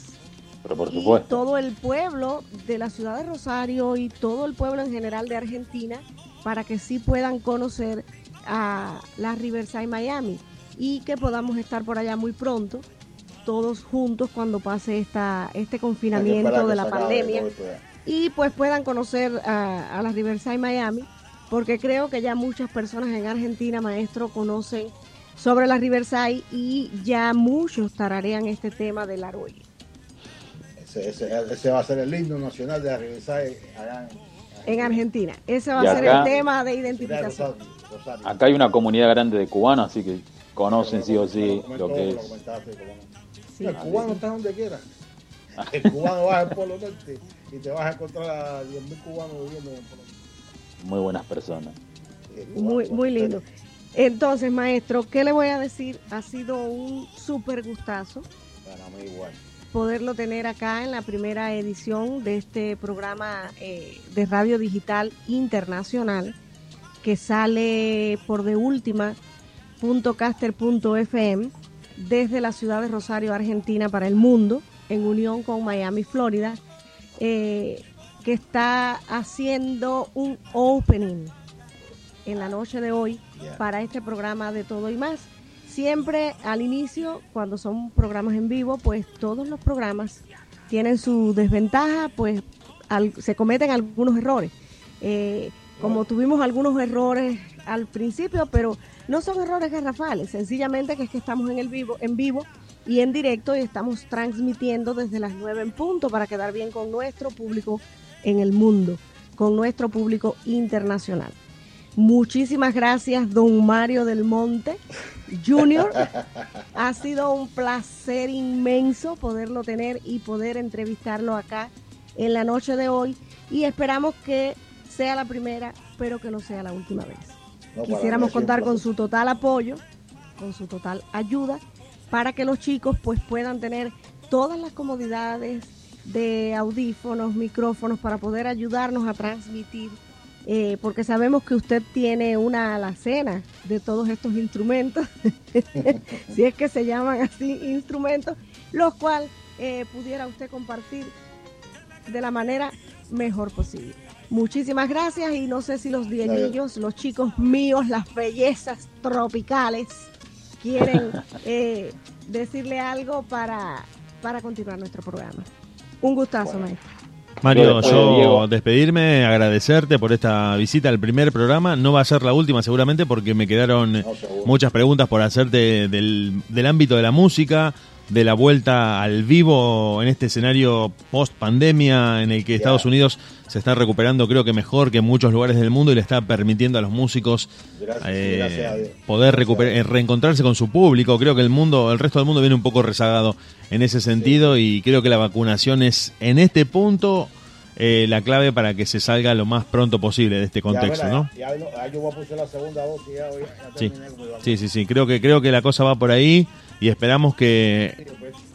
Pero por y todo el pueblo de la ciudad de Rosario y todo el pueblo en general de Argentina para que sí puedan conocer a la Riverside Miami y que podamos estar por allá muy pronto todos juntos cuando pase esta este confinamiento de la pandemia. y pues puedan conocer a, a la Riverside Miami, porque creo que ya muchas personas en Argentina, maestro, conocen sobre la Riverside y ya muchos tararean este tema del Aroye. Ese, ese- ese va a ser el himno nacional de la Riverside allá en, En Argentina, ese va a ser acá- el tema de identificación. Rosario, Rosario. Acá hay una comunidad grande de cubanos, así que conocen sí o sí Lo lo que es. Sí. el cubano está donde quiera. El cubano va al Polo Norte y te vas a encontrar a 10.000 cubanos viviendo en el Polo Norte. Muy buenas personas. Muy, muy lindo. Entonces, maestro, ¿qué le voy a decir? Ha sido un súper gustazo Para mí igual. poderlo tener acá en la primera edición de este programa eh, de radio digital internacional que sale por de última .caster.fm desde la ciudad de Rosario, Argentina para el mundo, en unión con Miami, Florida, eh, que está haciendo un opening en la noche de hoy Para este programa de todo y más. Siempre al inicio, cuando son programas en vivo, pues todos los programas tienen su desventaja, pues al- se cometen algunos errores. Eh, como tuvimos algunos errores al principio, pero no son errores garrafales, sencillamente que es que estamos en el vivo, en vivo y en directo y estamos transmitiendo desde las 9 en punto para quedar bien con nuestro público en el mundo, con nuestro público internacional. Muchísimas gracias, don Mario del Monte Junior. Ha sido un placer inmenso poderlo tener y poder entrevistarlo acá en la noche de hoy. Y esperamos que sea la primera, pero que no sea la última vez. No, Quisiéramos contar con su total apoyo, con su total ayuda, para que los chicos pues puedan tener todas las comodidades de audífonos, micrófonos, para poder ayudarnos a transmitir, eh, porque sabemos que usted tiene una alacena de todos estos instrumentos, si es que se llaman así instrumentos, los cuales eh, pudiera usted compartir de la manera mejor posible. Muchísimas gracias y no sé si los dieguillos, los chicos míos, las bellezas tropicales, quieren eh, decirle algo para, para continuar nuestro programa. Un gustazo, maestro. Mario, de yo Diego- despedirme, agradecerte por esta visita al primer programa. No va a ser la última seguramente porque me quedaron No, muchas preguntas por hacerte del, del ámbito de la música, de la vuelta al vivo en este escenario post pandemia en el que. Estados Unidos se está recuperando creo que mejor que en muchos lugares del mundo y le está permitiendo a los músicos Gracias, eh, gracias a Dios. poder recuperar, eh, reencontrarse con su público. Creo que el mundo, el resto del mundo viene un poco rezagado en ese sentido y creo que la vacunación es en este punto eh, la clave para que se salga lo más pronto posible de este contexto, ya, ¿no? mira, Ya, ya, ya yo voy a poner la segunda dosis ya, hoy, ya Sí. terminé con mi vacuna. Sí, sí, sí. Creo que creo que la cosa va por ahí y esperamos que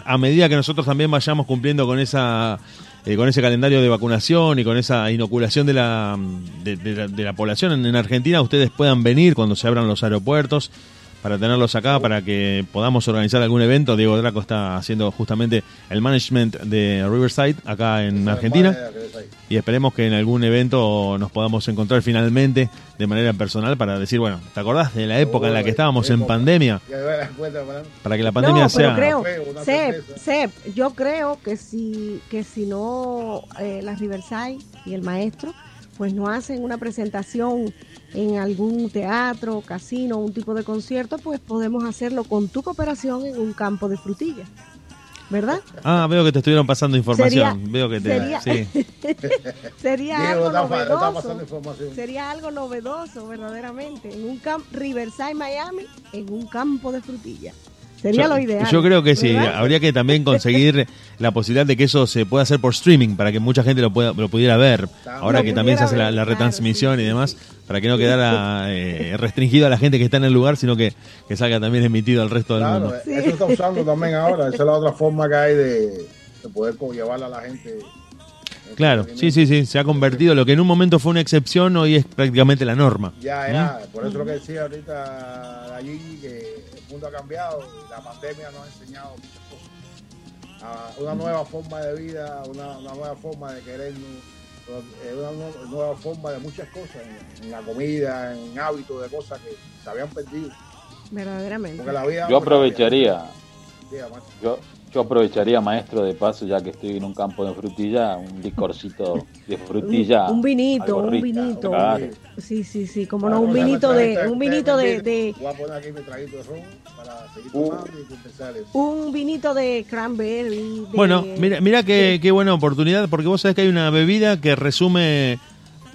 a medida que nosotros también vayamos cumpliendo con esa eh, con ese calendario de vacunación y con esa inoculación de la de, la, de la población en Argentina, ustedes puedan venir cuando se abran los aeropuertos para tenerlos acá, para que podamos organizar algún evento. Diego Draco está haciendo justamente el management de Riverside acá en Argentina y esperemos que en algún evento nos podamos encontrar finalmente de manera personal para decir, bueno, ¿te acordás de la época en la que estábamos en pandemia? Para que la pandemia no, pero sea... creo, cerveza. Sep, yo creo que si, que si no eh, la Riverside y el maestro, pues no hacen una presentación en algún teatro, casino, un tipo de concierto, pues podemos hacerlo con tu cooperación en un campo de frutillas. ¿Verdad? Ah, veo que te estuvieron pasando información. Sería- veo que te... sería- sí. Sería Diego, algo está, fa- está novedoso. Sería algo novedoso, verdaderamente. En un campo, Riverside, Miami, en un campo de frutillas. Sería yo, lo ideal. yo creo que sí, ¿verdad? habría que también conseguir la posibilidad de que eso se pueda hacer por streaming para que mucha gente lo pueda lo pudiera ver. Ahora Lo que también se hace la, ver, la claro, retransmisión sí, y demás, para que no quedara eh, restringido a la gente que está en el lugar, sino que, que salga también emitido al resto del Claro, mundo. eso está usando también ahora. Esa es la otra forma que hay de, de poder co- llevar a la gente. Claro, sí, sí, sí, se ha convertido lo que en un momento fue una excepción, hoy es prácticamente la norma. Ya, ya. Por eso lo que decía ahorita allí, que mundo ha cambiado y la pandemia nos ha enseñado muchas cosas. a una nueva forma de vida, una, una nueva forma de querernos, eh, una nu- nueva forma de muchas cosas, en, en la comida, en hábitos de cosas que se habían perdido. Verdaderamente. Porque la vida Yo aprovecharía, yo, yo aprovecharía, maestro, de paso, ya que estoy en un campo de frutilla, un licorcito de frutilla. Un, un vinito, un rica, vinito. claro. Sí, sí, sí, como no, un vinito de, un vinito de, Voy a poner aquí mi traguito de ron para seguir Uh. tomando y eso. un vinito de cranberry. de- Bueno, mira, mira qué, qué buena oportunidad, porque vos sabés que hay una bebida que resume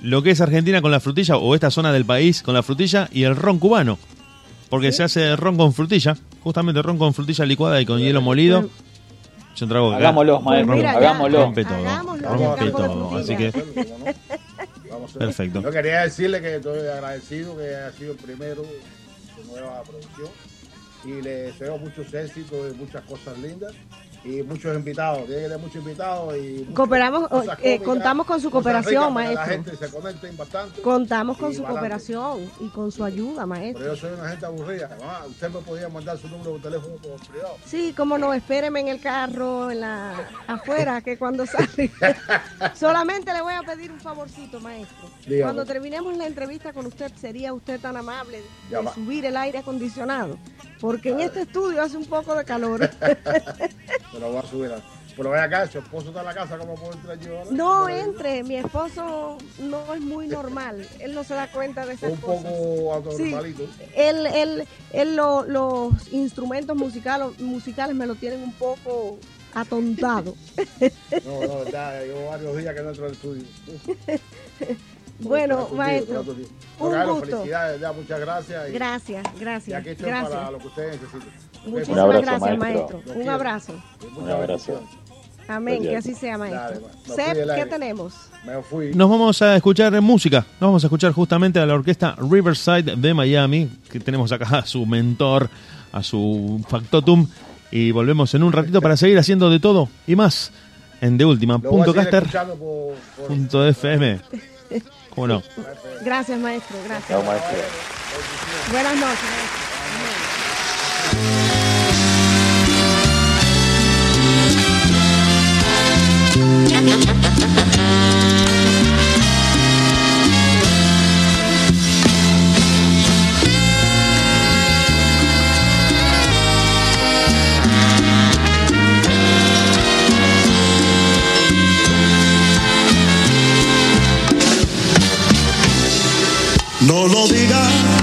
lo que es Argentina con la frutilla, o esta zona del país con la frutilla, y el ron cubano. Porque se hace ron con frutilla, justamente ron con frutilla licuada y con hielo molido. Hagámoslo, maestro, rompe- mira, ya, hagámoslo. rompe todo, hagámoslo, rompe todo, así que perfecto. Yo quería decirle que estoy agradecido que haya sido el primero de su nueva producción y le deseo muchos éxitos y muchas cosas lindas y muchos invitados. Tiene que tener muchos invitados y Cooperamos, cosas eh, contamos con su cooperación, ricas maestro. La gente se conecten bastante. Contamos con su cooperación y con su ayuda, maestro. Pero yo soy una gente aburrida. Usted me podía mandar su número de teléfono por privado. Sí, cómo no, espéreme en el carro, en la afuera, que cuando salga. Solamente le voy a pedir un favorcito, maestro. Dígame. Cuando terminemos la entrevista con usted, ¿sería usted tan amable Ya de va. subir el aire acondicionado? Porque en este estudio hace un poco de calor. Me lo voy a subir. a- Pero ven acá, su esposo está en la casa, ¿cómo puedo entrar yo ahora? No entre, mi esposo no es muy normal, él no se da cuenta de esas Un cosas. poco Sí, anormalito. él, él, él lo- los instrumentos musicales, musicales me lo tienen un poco atontado. No, no, ya llevo varios días que no entro al estudio. bueno, maestro, un Carlos, gusto. Felicidades, ya, muchas gracias. y- Gracias, Y gracias, aquí estoy gracias. para lo que ustedes necesiten. Muchísimas Un abrazo, gracias, maestro. Un abrazo. Un abrazo. Amén, que así sea, maestro. Del ¿qué tenemos? Me fui. Nos vamos a escuchar música. Nos vamos a escuchar justamente a la orquesta Riverside de Miami, que tenemos acá a su mentor, a su factotum. Y volvemos en un ratito para seguir haciendo de todo y más en Lo voy a seguir deultima.caster.fm. ¿Cómo no? Gracias, maestro, gracias. Chao, maestro. Buenas noches, maestro. No lo digas,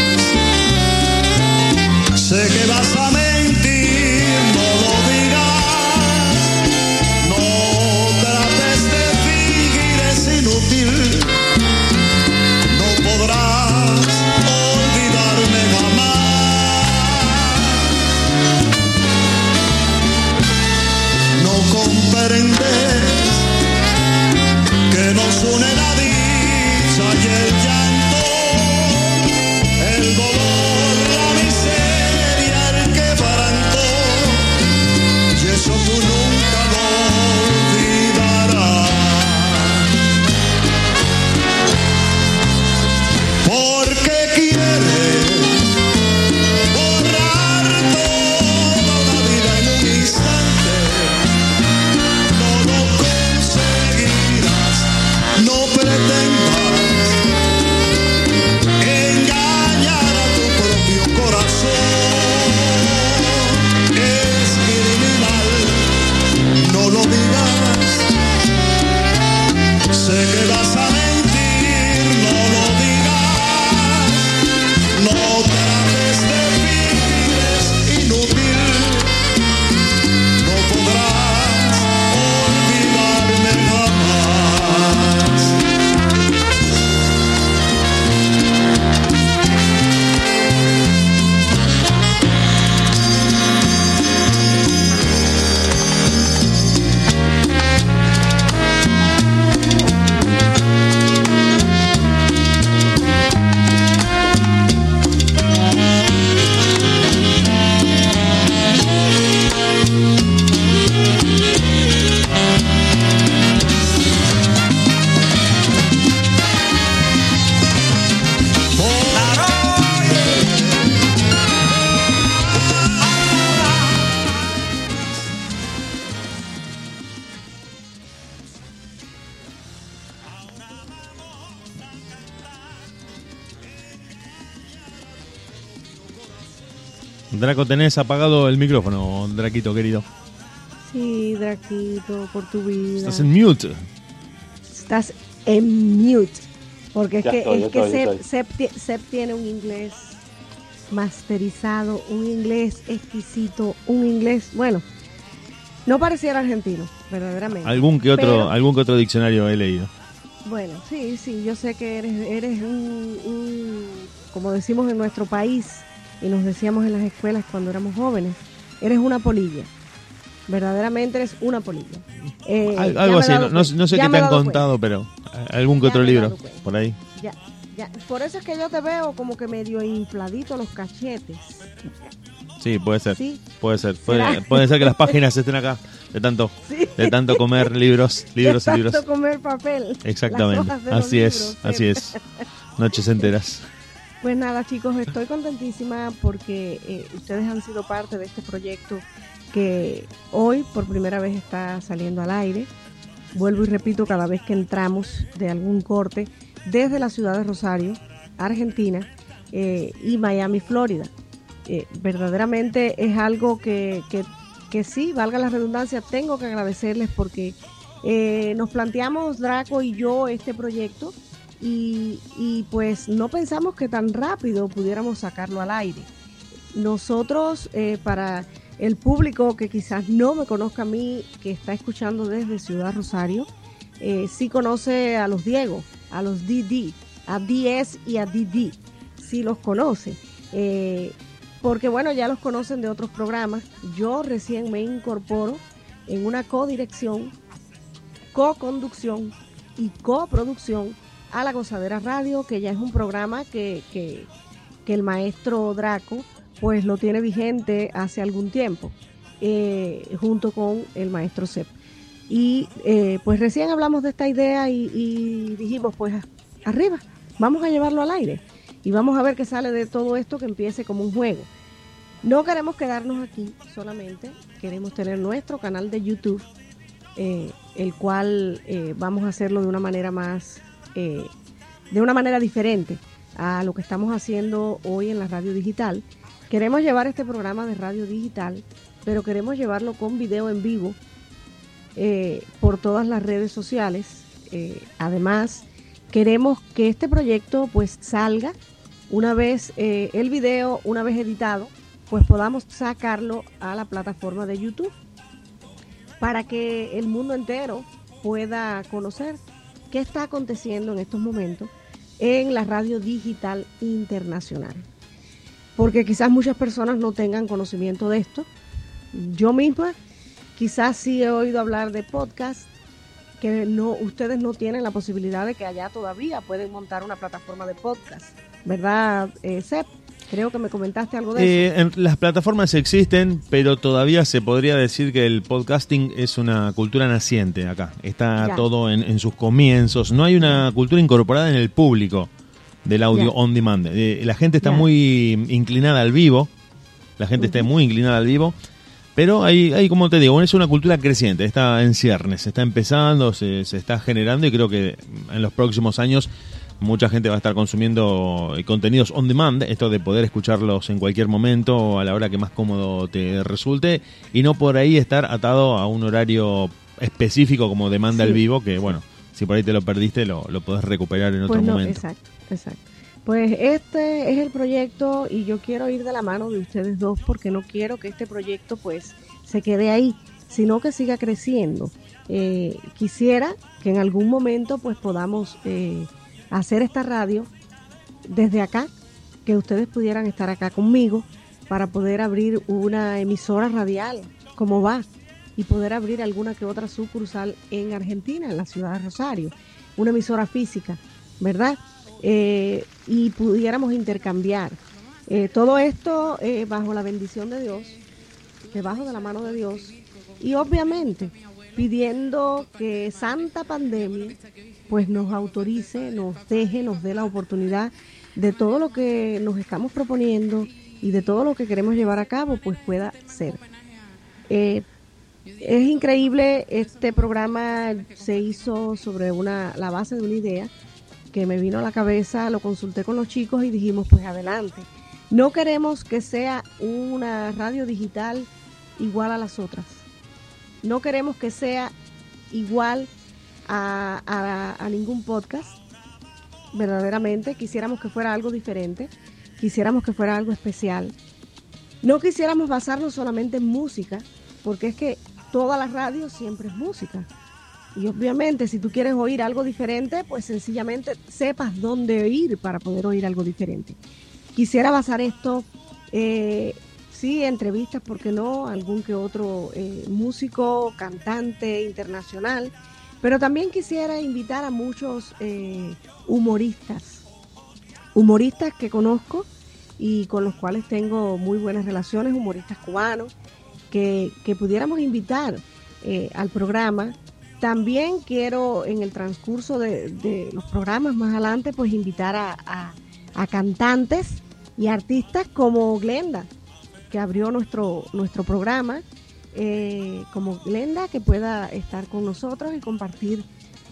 Draco, tenés apagado el micrófono, Draquito querido. Sí, Draquito, por tu vida. Estás en mute. Estás en mute. Porque es Ya que, estoy, es que estoy, estoy. Sep tiene un inglés masterizado, un inglés exquisito, un inglés, bueno, no pareciera argentino, verdaderamente. Algún que otro, Pero- algún que otro diccionario he leído. Bueno, sí, sí, yo sé que eres, eres un, un- como decimos en nuestro país y nos decíamos en las escuelas cuando éramos jóvenes, eres una polilla. Verdaderamente eres una polilla. Eh, Al- algo así, no, sé ya qué te han contado, pero eh, algún que Ya otro libro por ahí. Ya, ya. Por eso es que yo te veo como que medio infladito los cachetes. Sí, puede ser. Sí. Puede ser. Puede, puede ser que las páginas estén acá de tanto, Sí. de tanto comer libros, libros y De libros. tanto comer papel. Exactamente. Así es, libros, así es. Noches enteras. Pues nada, chicos, estoy contentísima porque eh, ustedes han sido parte de este proyecto que hoy por primera vez está saliendo al aire. Vuelvo y repito cada vez que entramos de algún corte desde la ciudad de Rosario, Argentina eh, y Miami, Florida. Eh, verdaderamente es algo que, que, que sí, valga la redundancia, tengo que agradecerles porque eh, nos planteamos Draco y yo este proyecto y, pues no pensamos que tan rápido pudiéramos sacarlo al aire. Nosotros, eh, para el público que quizás no me conozca a mí, que está escuchando desde Ciudad Rosario, eh, sí conoce a los Diego, a los DD, a DS y a DD, sí los conoce. Eh, porque bueno, ya los conocen de otros programas. Yo recién me incorporo en una codirección, co-conducción y coproducción a La Gozadera Radio, que ya es un programa que, que, el maestro Draco pues lo tiene vigente hace algún tiempo, eh, junto con el maestro Sep. Y eh, pues recién hablamos de esta idea y, dijimos, pues arriba, vamos a llevarlo al aire y vamos a ver qué sale de todo esto que empiece como un juego. No queremos quedarnos aquí solamente, queremos tener nuestro canal de YouTube, eh, el cual vamos a hacerlo de una manera más, eh, de una manera diferente a lo que estamos haciendo hoy en la radio digital. Queremos llevar este programa de radio digital, pero queremos llevarlo con video en vivo eh, por todas las redes sociales. Eh, además, queremos que este proyecto pues salga una vez el video, una vez editado, pues podamos sacarlo a la plataforma de YouTube para que el mundo entero pueda conocer qué está aconteciendo en estos momentos en la radio digital internacional. Porque quizás muchas personas no tengan conocimiento de esto. Yo misma quizás sí he oído hablar de podcast que no ustedes no tienen la posibilidad de que allá todavía pueden montar una plataforma de podcast, ¿verdad, eh, Sep? Creo que me comentaste algo de Eh, eso. en- las plataformas existen, pero todavía se podría decir que el podcasting es una cultura naciente acá. Está Ya. todo en, en sus comienzos. No hay una cultura incorporada en el público del audio Ya. on demand. Eh, la gente está Ya. muy inclinada al vivo. La gente está muy inclinada al vivo. Pero hay, hay, como te digo, es una cultura creciente, está en ciernes, está empezando, se, se está generando y creo que en los próximos años mucha gente va a estar consumiendo eh, contenidos on demand, esto de poder escucharlos en cualquier momento o a la hora que más cómodo te resulte y no por ahí estar atado a un horario específico como demanda Sí. el vivo, que bueno, si por ahí te lo perdiste lo, lo podés recuperar en otro Pues no, momento. exacto, exacto. Pues este es el proyecto y yo quiero ir de la mano de ustedes dos porque no quiero que este proyecto pues se quede ahí, sino que siga creciendo. Eh, quisiera que en algún momento pues podamos eh, hacer esta radio desde acá, que ustedes pudieran estar acá conmigo para poder abrir una emisora radial, como va, y poder abrir alguna que otra sucursal en Argentina, en la ciudad de Rosario, una emisora física, ¿verdad? Eh, y pudiéramos intercambiar. Eh, todo esto eh, bajo la bendición de Dios, debajo de la mano de Dios, y obviamente pidiendo que Santa Pandemia pues nos autorice, nos deje, nos dé la oportunidad de todo lo que nos estamos proponiendo y de todo lo que queremos llevar a cabo, pues pueda ser. Eh, es increíble, este programa se hizo sobre una, la base de una idea que me vino a la cabeza, lo consulté con los chicos y dijimos, pues adelante. No queremos que sea una radio digital igual a las otras. No queremos que sea igual a- ningún podcast. Verdaderamente quisiéramos que fuera algo diferente. Quisiéramos que fuera algo especial. No quisiéramos basarnos solamente en música, porque es que toda la radio siempre es música. Y obviamente si tú quieres oír algo diferente, pues sencillamente sepas dónde ir para poder oír algo diferente. Quisiera basar esto, eh, sí, entrevistas, ¿por qué no? Algún que otro eh, músico, cantante internacional, pero también quisiera invitar a muchos eh, humoristas, humoristas que conozco y con los cuales tengo muy buenas relaciones, humoristas cubanos, que, que pudiéramos invitar eh, al programa. También quiero en el transcurso de, los programas más adelante, pues invitar a, a- a cantantes y artistas como Glenda, que abrió nuestro, nuestro programa, eh, como Glenda, que pueda estar con nosotros y compartir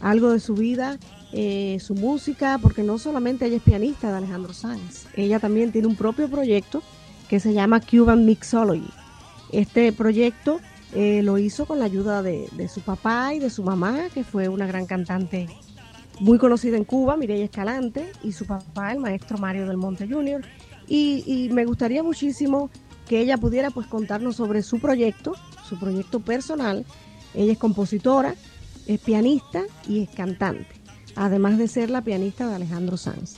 algo de su vida, eh, su música, porque no solamente ella es pianista de Alejandro Sanz, ella también tiene un propio proyecto que se llama Cuban Mixology. Este proyecto eh, lo hizo con la ayuda de, su papá y de su mamá, que fue una gran cantante muy conocida en Cuba, Mireya Escalante, y su papá, el maestro Mario del Monte Jr. Y, y me gustaría muchísimo que ella pudiera pues contarnos sobre su proyecto, su proyecto personal. Ella es compositora, es pianista y es cantante, además de ser la pianista de Alejandro Sanz,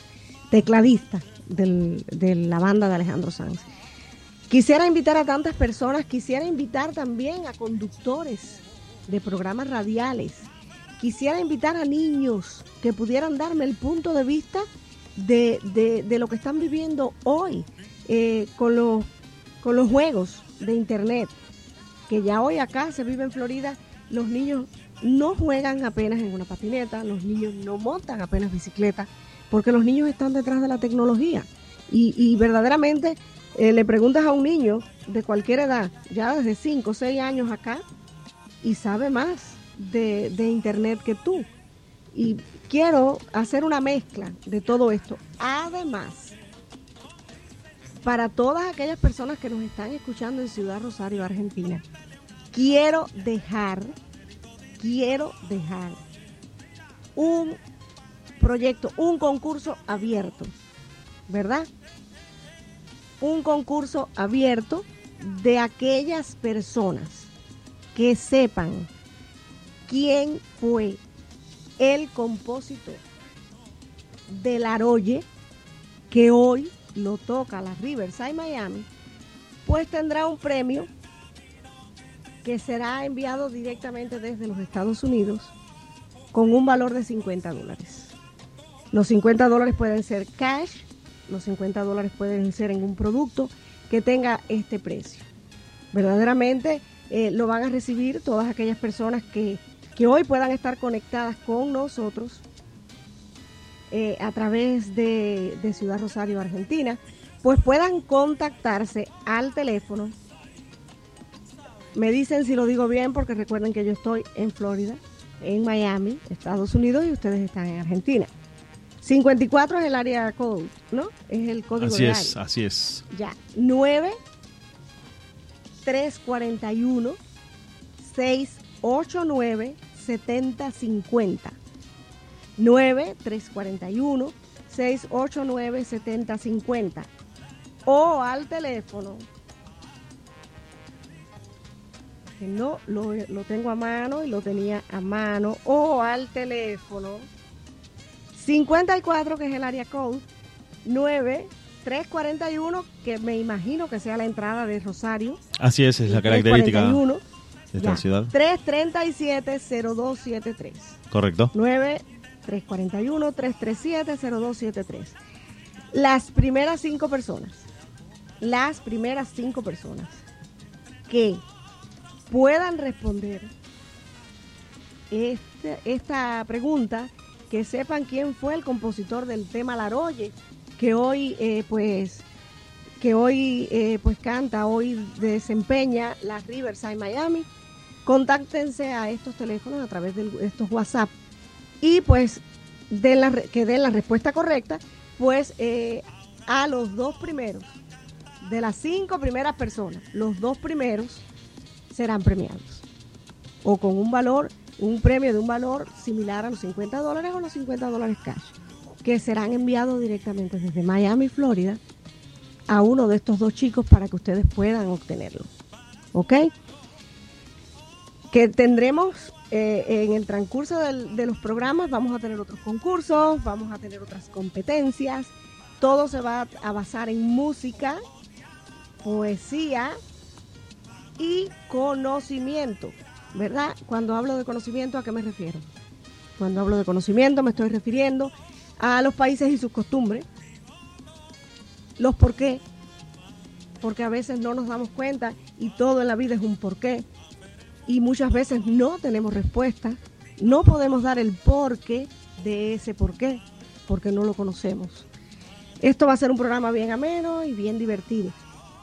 tecladista del- de la banda de Alejandro Sanz. Quisiera invitar a tantas personas, quisiera invitar también a conductores de programas radiales, quisiera invitar a niños que pudieran darme el punto de vista de, de- lo que están viviendo hoy eh, con, los, con los juegos de Internet, que ya hoy acá se vive en Florida, los niños no juegan apenas en una patineta, los niños no montan apenas bicicleta, porque los niños están detrás de la tecnología. Y, y verdaderamente eh, le preguntas a un niño de cualquier edad, ya desde 5 o 6 años acá, y sabe más de, de Internet que tú. Y quiero hacer una mezcla de todo esto. Además, para todas aquellas personas que nos están escuchando en Ciudad Rosario, Argentina, quiero dejar, quiero dejar un proyecto, un concurso abierto, ¿verdad? Un concurso abierto de aquellas personas que sepan quién fue el compositor del Aroye que hoy lo toca la Riverside Miami, pues tendrá un premio que será enviado directamente desde los Estados Unidos con un valor de 50 dólares. Los 50 dólares pueden ser cash, los 50 dólares pueden ser en un producto que tenga este precio. Verdaderamente eh, lo van a recibir todas aquellas personas que, que hoy puedan estar conectadas con nosotros eh, a través de, de Ciudad Rosario, Argentina, pues puedan contactarse al teléfono. Me dicen si lo digo bien porque recuerden que yo estoy en Florida, en Miami, Estados Unidos y ustedes están en Argentina. 54 es el área code, ¿no? Es el código Así de es, área. así es. Ya, 9 341 689 7050. 9 341 689 7050. O al teléfono que no lo, lo tengo a mano y lo tenía a mano o al teléfono 54 que es el área code 9 341 que me imagino que sea la entrada de Rosario Así es, es la característica 341, de esta ya, ciudad. 337 0273 Correcto. 9 341 337 0273 las primeras cinco personas las primeras cinco personas que puedan responder este- esta pregunta, que sepan quién fue el compositor del tema Laroye, que hoy eh, pues que hoy eh, pues canta, hoy desempeña la Riverside Miami. Contáctense a estos teléfonos a través de estos WhatsApp y pues que den la respuesta correcta, pues eh, a los dos primeros de las cinco primeras personas, los dos primeros serán premiados. O con un valor, un premio de un valor similar a los 50 dólares o los 50 dólares cash, que serán enviados directamente desde Miami, Florida, a uno de estos dos chicos para que ustedes puedan obtenerlo. ¿Ok? Que tendremos eh, en el transcurso de los programas, vamos a tener otros concursos, vamos a tener otras competencias. Todo se va a basar en música, poesía y conocimiento, ¿verdad? Cuando hablo de conocimiento, ¿a qué me refiero? Cuando hablo de conocimiento me estoy refiriendo a los países y sus costumbres, los por qué, porque a veces no nos damos cuenta y todo en la vida es un por qué, y muchas veces no tenemos respuesta, no podemos dar el porqué de ese por qué, porque no lo conocemos. Esto va a ser un programa bien ameno y bien divertido.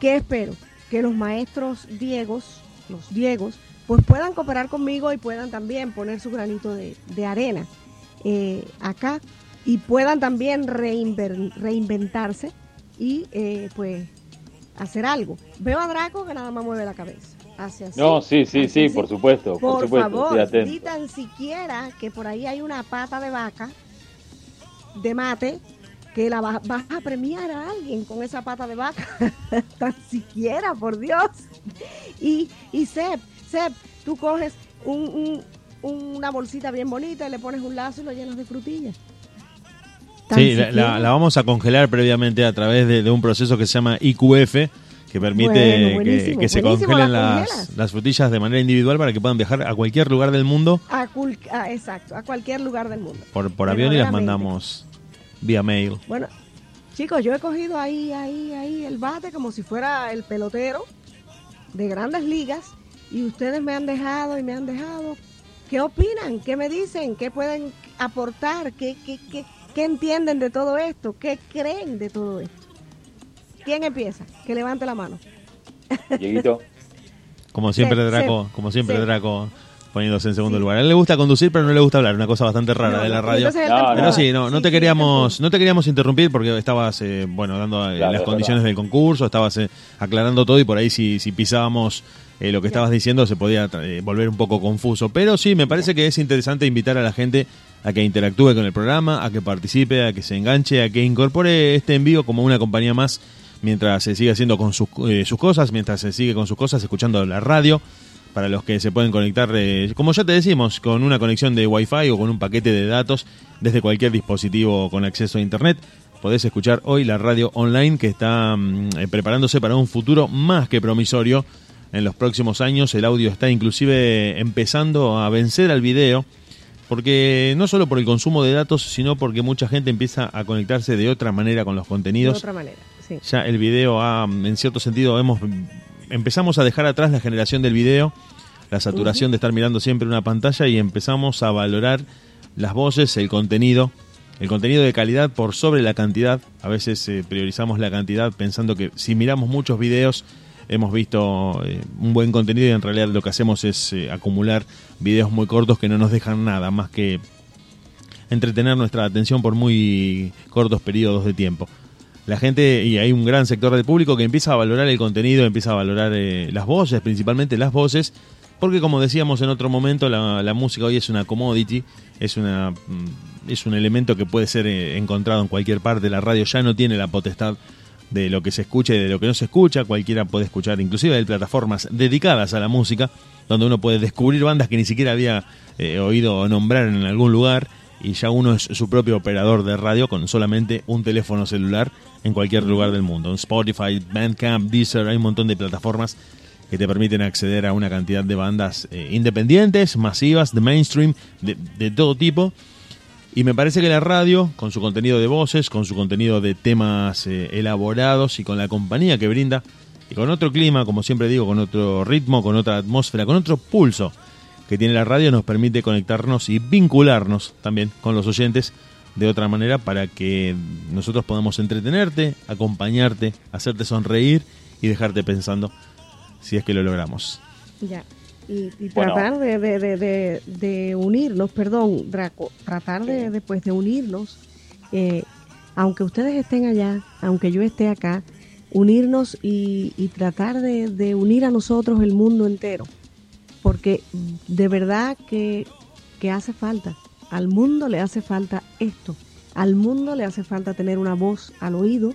¿Qué espero? Que los maestros Diegos, los Diegos, pues puedan cooperar conmigo y puedan también poner su granito de, de arena eh, acá y puedan también reinver- reinventarse y eh, pues hacer algo. Veo a Draco que nada más mueve la cabeza. Así, No, sí, sí, sí, así. por supuesto, por, Por supuesto, favor, di tan siquiera que por ahí hay una pata de vaca de mate que la vas, vas a premiar a alguien con esa pata de vaca. tan siquiera, por Dios. Y, y Seb, Seb, tú coges un- un- una bolsita bien bonita y le pones un lazo y lo llenas de frutillas. Sí, la, siquiera. la- la vamos a congelar previamente a través de, de un proceso que se llama IQF, que permite Bueno, que, se congelen la las, frutillas de manera individual para que puedan viajar a cualquier lugar del mundo A cul- a- exacto, a cualquier lugar del mundo. por, por avión y las mandamos vía mail. Bueno, chicos, yo he cogido ahí, ahí, ahí el bate como si fuera el pelotero de grandes ligas y ustedes me han dejado y me han dejado. ¿Qué opinan? ¿Qué me dicen? ¿Qué pueden aportar? ¿Qué, qué, qué, qué entienden de todo esto? ¿Qué creen de todo esto? ¿Quién empieza? Que levante la mano. Dieguito. Como siempre Sí, Draco, sí, como siempre sí. Draco poniéndose en segundo lugar. A él le gusta conducir, pero no le gusta hablar, una cosa bastante rara No, de la radio. No, pero no. sí, no, no Sí, te sí, queríamos, no te queríamos interrumpir porque estabas eh, bueno dando eh, Claro, las es condiciones verdad. del concurso, estabas eh, aclarando todo y por ahí si, si pisábamos eh, lo que estabas diciendo se podía eh, volver un poco confuso. Pero sí, me parece que es interesante invitar a la gente a que interactúe con el programa, a que participe, a que se enganche, a que incorpore este envío como una compañía más mientras se sigue haciendo con sus, eh, sus cosas, mientras se sigue con sus cosas escuchando la radio para los que se pueden conectar, eh, como ya te decimos, con una conexión de Wi-Fi o con un paquete de datos desde cualquier dispositivo con acceso a Internet. Podés escuchar hoy la radio online que está mm, eh, preparándose para un futuro más que promisorio. En los próximos años el audio está inclusive empezando a vencer al video, porque no solo por el consumo de datos, sino porque mucha gente empieza a conectarse de otra manera con los De contenidos otra manera, sí. ya el video ha, en cierto sentido, hemos empezamos a dejar atrás la generación del video, la saturación de estar mirando siempre una pantalla y empezamos a valorar las voces, el contenido, el contenido de calidad por sobre la cantidad. A veces eh, priorizamos la cantidad pensando que si miramos muchos videos hemos visto eh, un buen contenido y en realidad lo que hacemos es eh, acumular videos muy cortos que no nos dejan nada más que entretener nuestra atención por muy cortos periodos de tiempo. La gente, y hay un gran sector del público que empieza a valorar el contenido, empieza a valorar eh, las voces, principalmente las voces, porque como decíamos en otro momento, la, la música hoy es una commodity, es, una, mm, es un elemento que puede ser encontrado en cualquier parte. La radio ya no tiene la potestad de lo que se escucha y de lo que no se escucha. Cualquiera puede escuchar, inclusive hay plataformas dedicadas a la música, donde uno puede descubrir bandas que ni siquiera había eh, oído nombrar en algún lugar y ya uno es su propio operador de radio con solamente un teléfono celular en cualquier lugar del mundo. En Spotify, Bandcamp, Deezer, hay un montón de plataformas que te permiten acceder a una cantidad de bandas eh, independientes, masivas, de mainstream, de, de todo tipo. Y me parece que la radio, con su contenido de voces, con su contenido de temas eh, elaborados y con la compañía que brinda, y con otro clima, como siempre digo, con otro ritmo, con otra atmósfera, con otro pulso que tiene la radio, nos permite conectarnos y vincularnos también con los oyentes de otra manera para que nosotros podamos entretenerte, acompañarte, hacerte sonreír y dejarte pensando si es que lo logramos. Ya. Y, y tratar de, de, de, de- de unirnos, perdón, Draco, tratar de, de, pues, de unirnos, eh, aunque ustedes estén allá, aunque yo esté acá, unirnos y, y tratar de, de unir a nosotros el mundo entero, porque de verdad que, que hace falta, al mundo le hace falta esto, al mundo le hace falta tener una voz al oído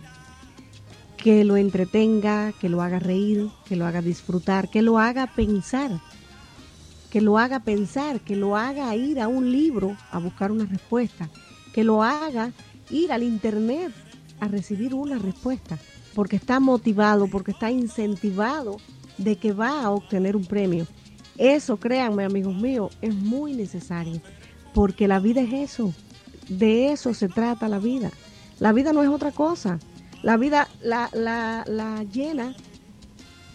que lo entretenga, que lo haga reír, que lo haga disfrutar, que lo haga pensar, que lo haga pensar, que lo haga ir a un libro a buscar una respuesta, que lo haga ir al internet a recibir una respuesta, porque está motivado, porque está incentivado de que va a obtener un premio. Eso, créanme amigos míos, es muy necesario, porque la vida es eso, de eso se trata la vida. La vida no es otra cosa. La vida la, la, la llena,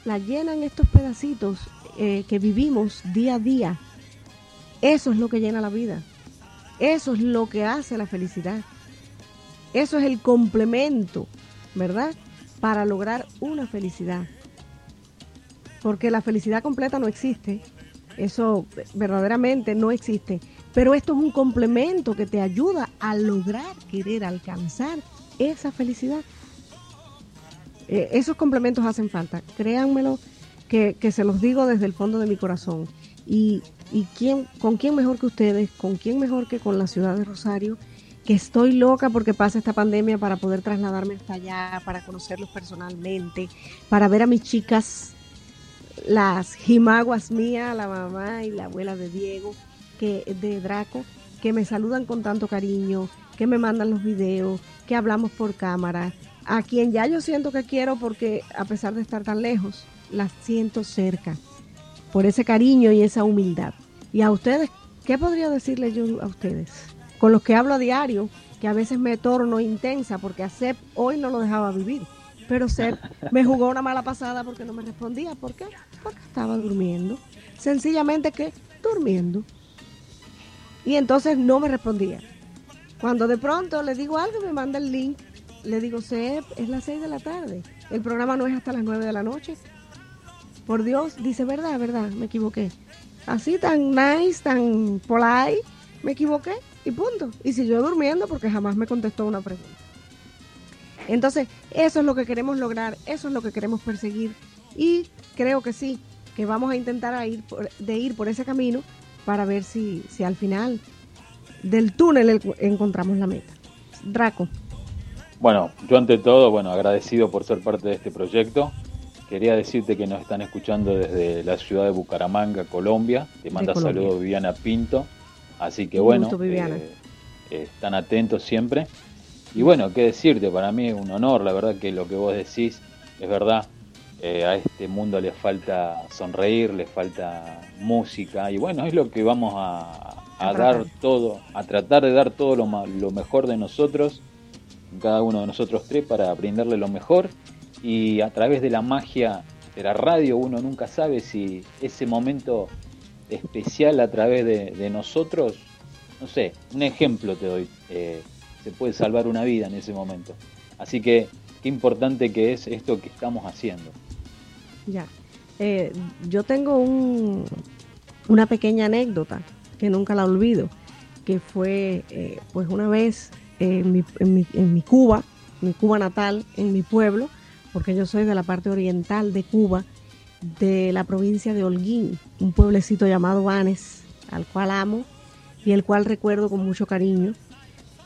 la llenan estos pedacitos eh, que vivimos día a día. Eso es lo que llena la vida. Eso es lo que hace la felicidad. Eso es el complemento, ¿verdad? Para lograr una felicidad. Porque la felicidad completa no existe. Eso verdaderamente no existe. Pero esto es un complemento que te ayuda a lograr querer alcanzar esa felicidad. Eh, esos complementos hacen falta, créanmelo, que, que se los digo desde el fondo de mi corazón. Y, y quién, con quién mejor que ustedes, con quién mejor que con la ciudad de Rosario, que estoy loca porque pasa esta pandemia para poder trasladarme hasta allá, para conocerlos personalmente, para ver a mis chicas, las jimaguas mías, la mamá y la abuela de Diego, que de Draco, que me saludan con tanto cariño, que me mandan los videos, que hablamos por cámara, a quien ya yo siento que quiero porque a pesar de estar tan lejos, las siento cerca, por ese cariño y esa humildad. Y a ustedes, ¿qué podría decirle yo a ustedes? Con los que hablo a diario, que a veces me torno intensa, porque a Sep hoy no lo dejaba vivir, pero Sep me jugó una mala pasada porque no me respondía. ¿Por qué? Porque estaba durmiendo. Sencillamente que durmiendo. Y entonces no me respondía. Cuando de pronto le digo algo, me manda el link le digo, Sep, es las 6 de la tarde. El programa no es hasta las 9 de la noche. Por Dios, dice, verdad, verdad, me equivoqué. Así tan nice, tan polite, me equivoqué y punto. Y siguió durmiendo porque jamás me contestó una pregunta. Entonces, eso es lo que queremos lograr, eso es lo que queremos perseguir. Y creo que sí, que vamos a intentar a ir por- de ir por ese camino para ver si, si al final del túnel el- encontramos la meta. Draco. Bueno, yo ante todo, bueno, agradecido por ser parte de este proyecto. Quería decirte que nos están escuchando desde la ciudad de Bucaramanga, Colombia. Te manda saludos Viviana Pinto. Así que bueno, gusto, eh, eh, están atentos siempre. Y bueno, qué decirte, para mí es un honor, la verdad que lo que vos decís es verdad. Eh, a este mundo le falta sonreír, le falta música y bueno, es lo que vamos a, a A dar todo, a tratar de dar todo lo, lo mejor de nosotros, cada uno de nosotros tres, para brindarle lo mejor y a través de la magia de la radio uno nunca sabe si ese momento especial a través de, nosotros, no sé, un ejemplo te doy, eh, se puede salvar una vida en ese momento. Así que qué importante que es esto que estamos haciendo. Ya. Eh, yo tengo un, una pequeña anécdota que nunca la olvido, que fue eh, pues una vez en, mi, en, mi, en mi Cuba, mi Cuba natal, en mi pueblo, porque yo soy de la parte oriental de Cuba, de la provincia de Holguín, un pueblecito llamado Vanes, al cual amo y el cual recuerdo con mucho cariño,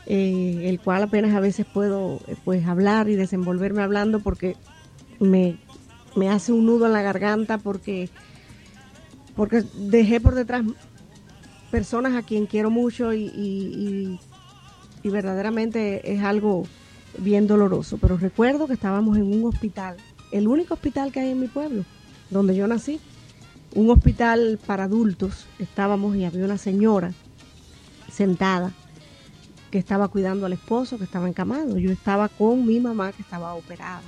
eh, el cual apenas a veces puedo pues hablar y desenvolverme hablando porque me, me hace un nudo en la garganta porque porque dejé por detrás personas a quien quiero mucho y- y verdaderamente es algo bien doloroso. Pero recuerdo que estábamos en un hospital, el único hospital que hay en mi pueblo, donde yo nací, un hospital para adultos. Estábamos y había una señora sentada que estaba cuidando al esposo que estaba encamado. Yo estaba con mi mamá que estaba operada.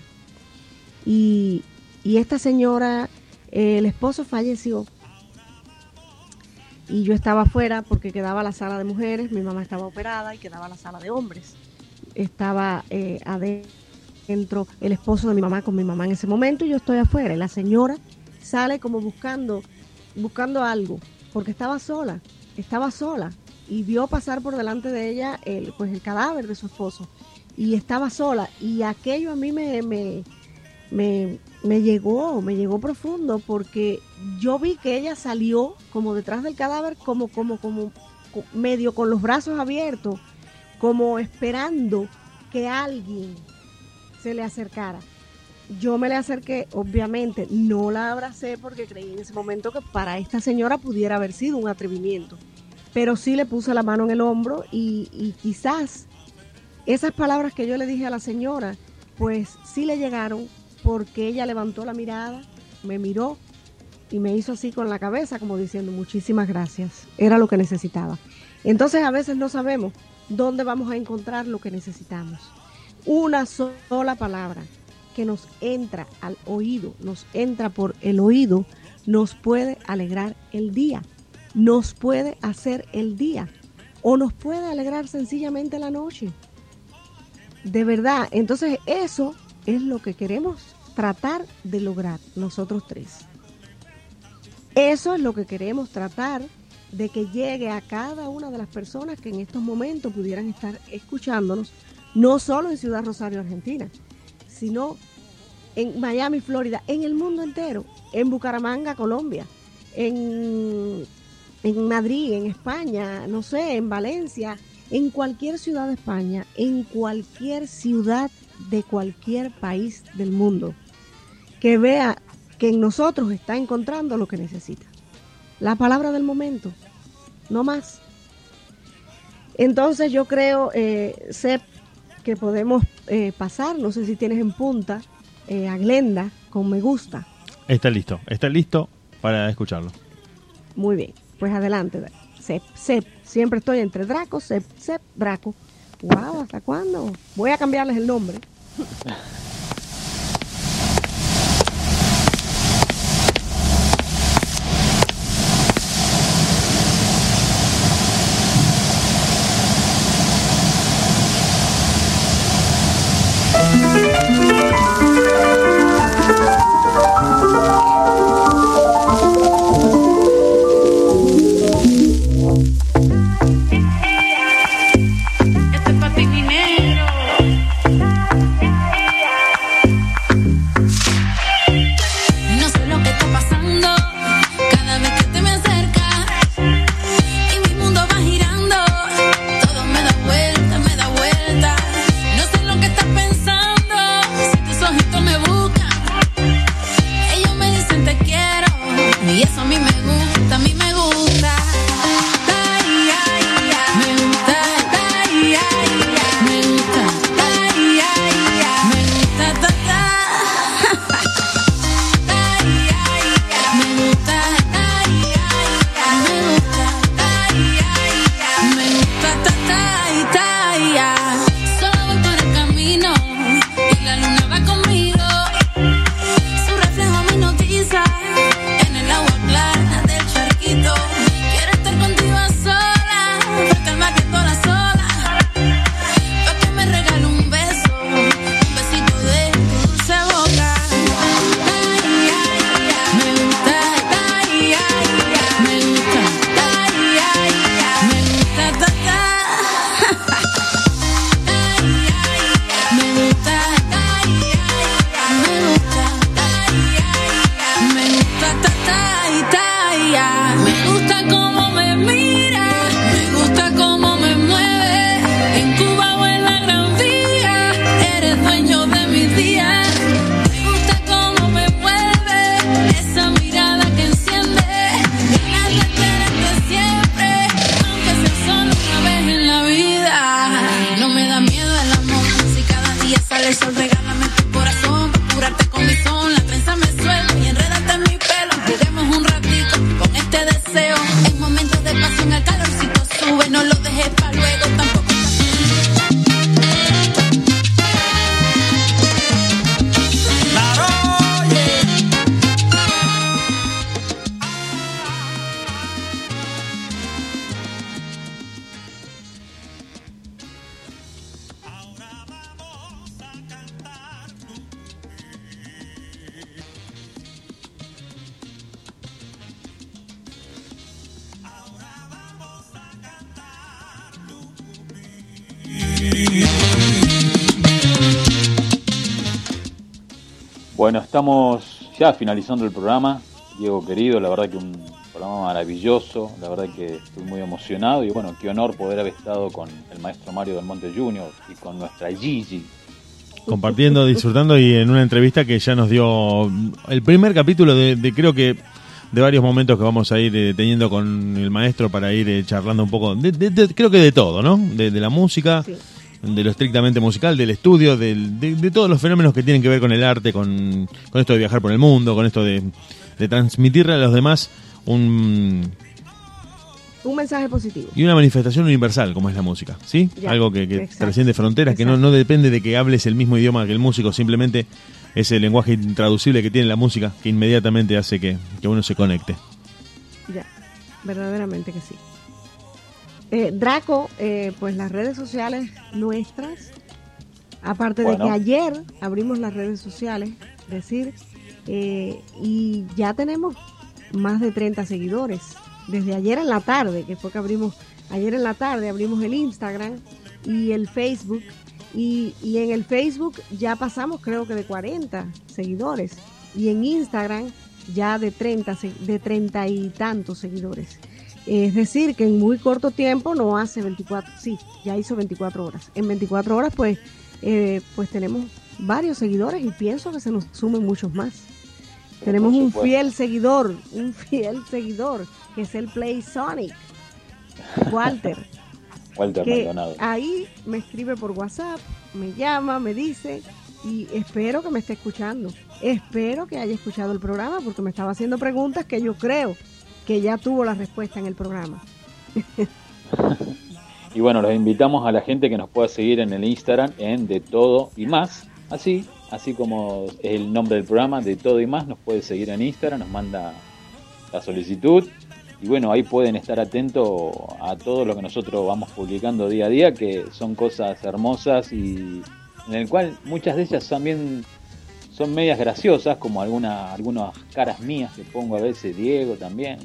Y, y esta señora, eh, el esposo falleció y yo estaba afuera porque quedaba la sala de mujeres, mi mamá estaba operada y quedaba la sala de hombres. Estaba eh, adentro el esposo de mi mamá con mi mamá en ese momento y yo estoy afuera. Y la señora sale como buscando, buscando algo, porque estaba sola, estaba sola. Y vio pasar por delante de ella el, pues el cadáver de su esposo. Y estaba sola. Y aquello a mí me, me, me, me llegó, me llegó profundo porque yo vi que ella salió como detrás del cadáver, como, como, como co- medio con los brazos abiertos, como esperando que alguien se le acercara. Yo me le acerqué, obviamente, no la abracé porque creí en ese momento que para esta señora pudiera haber sido un atrevimiento, pero sí le puse la mano en el hombro y, y quizás esas palabras que yo le dije a la señora, pues sí le llegaron porque ella levantó la mirada, me miró y me hizo así con la cabeza como diciendo muchísimas gracias, era lo que necesitaba. Entonces a veces no sabemos dónde vamos a encontrar lo que necesitamos. Una sola palabra que nos entra al oído, nos entra por el oído, nos puede alegrar el día, nos puede hacer el día o nos puede alegrar sencillamente la noche. De verdad, entonces eso es lo que queremos tratar de lograr nosotros tres. Eso es lo que queremos tratar de que llegue a cada una de las personas que en estos momentos pudieran estar escuchándonos, no solo en Ciudad Rosario, Argentina, sino en Miami, Florida, en el mundo entero, en Bucaramanga, Colombia, en, en Madrid, en España, no sé, en Valencia, en cualquier ciudad de España, en cualquier ciudad de cualquier país del mundo, que vea que en nosotros está encontrando lo que necesita. La palabra del momento, no más. Entonces yo creo, eh, Sep, que podemos eh, pasar, no sé si tienes en punta, eh, a Glenda con me gusta. Está listo, está listo para escucharlo. Muy bien, pues adelante. Sep, Sep, siempre estoy entre Draco, Sep, Sep, Draco. Wow, ¿hasta cuándo? Voy a cambiarles el nombre. ya finalizando el programa. Diego querido, la verdad que un programa maravilloso, la verdad que estoy muy emocionado y bueno, qué honor poder haber estado con el maestro Mario del Monte Jr. y con nuestra Gigi. Compartiendo, disfrutando y en una entrevista que ya nos dio el primer capítulo de, de creo que de varios momentos que vamos a ir eh, teniendo con el maestro para ir eh, charlando un poco, de, de- de- creo que de todo, ¿no? De, de la música, de lo estrictamente musical, del estudio, del- de, de todos los fenómenos que tienen que ver con el arte, con, con esto de viajar por el mundo, con esto de, de transmitirle a los demás un, Un mensaje positivo. y una manifestación universal como es la música, ¿sí? Ya, Algo que, que exacto, trasciende fronteras, que no, no depende de que hables el mismo idioma que el músico, simplemente es el lenguaje intraducible que tiene la música que inmediatamente hace que, que uno se conecte. Ya, verdaderamente que sí. Eh, Draco, eh, pues las redes sociales nuestras, aparte de que ayer abrimos las redes sociales, decir, eh, y ya tenemos más de 30 seguidores. Desde ayer en la tarde, que fue que abrimos, ayer en la tarde abrimos el Instagram y el Facebook. Y, y en el Facebook ya pasamos creo que de 40 seguidores. Y en Instagram ya de 30, se- de 30 y tantos seguidores. Es decir, que en muy corto tiempo, no hace 24, sí, ya hizo 24 horas. En 24 horas, pues, eh, pues tenemos varios seguidores y pienso que se nos sumen muchos más. Tenemos un fiel seguidor, un fiel seguidor, que es el Play Sonic, Walter. Walter que Maldonado. ahí me escribe por WhatsApp, me llama, me dice y espero que me esté escuchando. Espero que haya escuchado el programa porque me estaba haciendo preguntas que yo creo que ya tuvo la respuesta en el programa. Y bueno, los invitamos a la gente que nos pueda seguir en el Instagram en De Todo y Más. Así, así como es el nombre del programa, De Todo y Más, nos puede seguir en Instagram, nos manda la solicitud. Y bueno, ahí pueden estar atentos a todo lo que nosotros vamos publicando día a día, que son cosas hermosas y en el cual muchas de ellas también son medias graciosas, como alguna, algunas caras mías que pongo a veces, Diego también.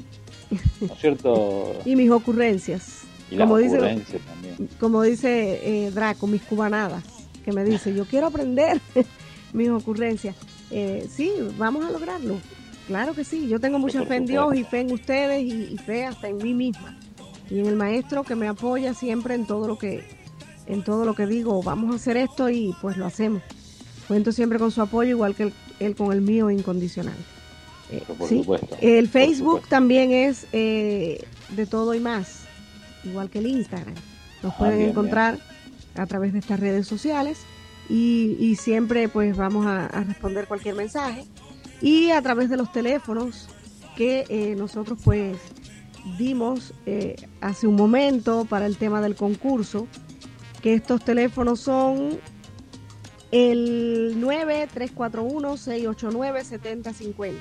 ¿No es cierto? Y mis ocurrencias. Y las como dice, ocurrencias también. como dice eh, Draco, mis cubanadas, que me dice, yo quiero aprender mis ocurrencias. Eh, sí, vamos a lograrlo. Claro que sí, yo tengo mucha Por fe en. Dios y fe en ustedes y, y fe hasta en mí misma. Y en el maestro que me apoya siempre en todo lo que en todo lo que digo, vamos a hacer esto y pues lo hacemos. Cuento siempre con su apoyo, igual que él, con el mío incondicional. Eh, por sí. supuesto, El por Facebook también es eh, de todo y más, igual que el Instagram. Nos Ah, pueden bien, encontrar a través de estas redes sociales y, y siempre pues vamos a, a responder cualquier mensaje y a través de los teléfonos que eh, nosotros pues dimos hace un momento para el tema del concurso que estos teléfonos son el 9341-689-7050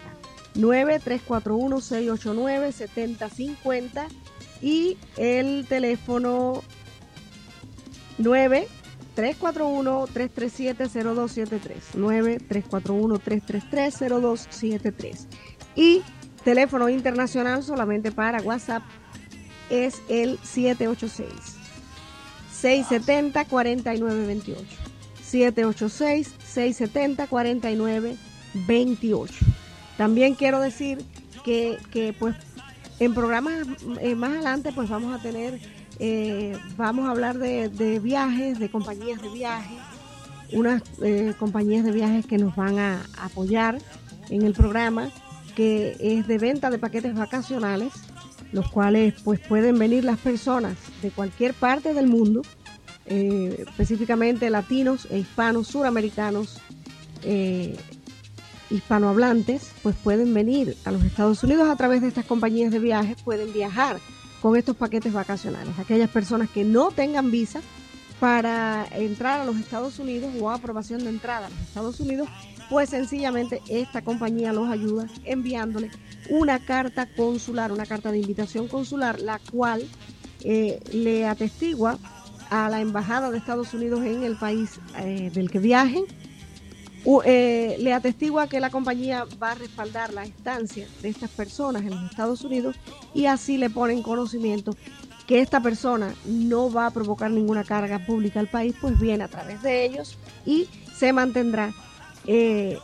9341-689-7050 y el teléfono 9-341-337-0273 9-341-333-0273 y teléfono internacional solamente para WhatsApp es el 786 670 4928 786 670 4928 también quiero decir que, que, pues en programas eh, más adelante pues vamos a tener eh, vamos a hablar de, de viajes de compañías de viajes unas eh, compañías de viajes que nos van a apoyar en el programa que es de venta de paquetes vacacionales los cuales pues pueden venir las personas de cualquier parte del mundo eh, específicamente latinos e hispanos suramericanos eh, hispanohablantes, pues pueden venir a los Estados Unidos a través de estas compañías de viajes, pueden viajar con estos paquetes vacacionales. Aquellas personas que no tengan visa para entrar a los Estados Unidos o aprobación de entrada a los Estados Unidos, pues sencillamente esta compañía los ayuda enviándole una carta consular, una carta de invitación consular, la cual eh, le atestigua a la embajada de Estados Unidos en el país eh, del que viajen eh, le atestigua que la compañía va a respaldar la estancia de estas personas en los Estados Unidos y así le pone en conocimiento que esta persona no va a provocar ninguna carga pública al país, pues viene a través de ellos y se mantendrá eh,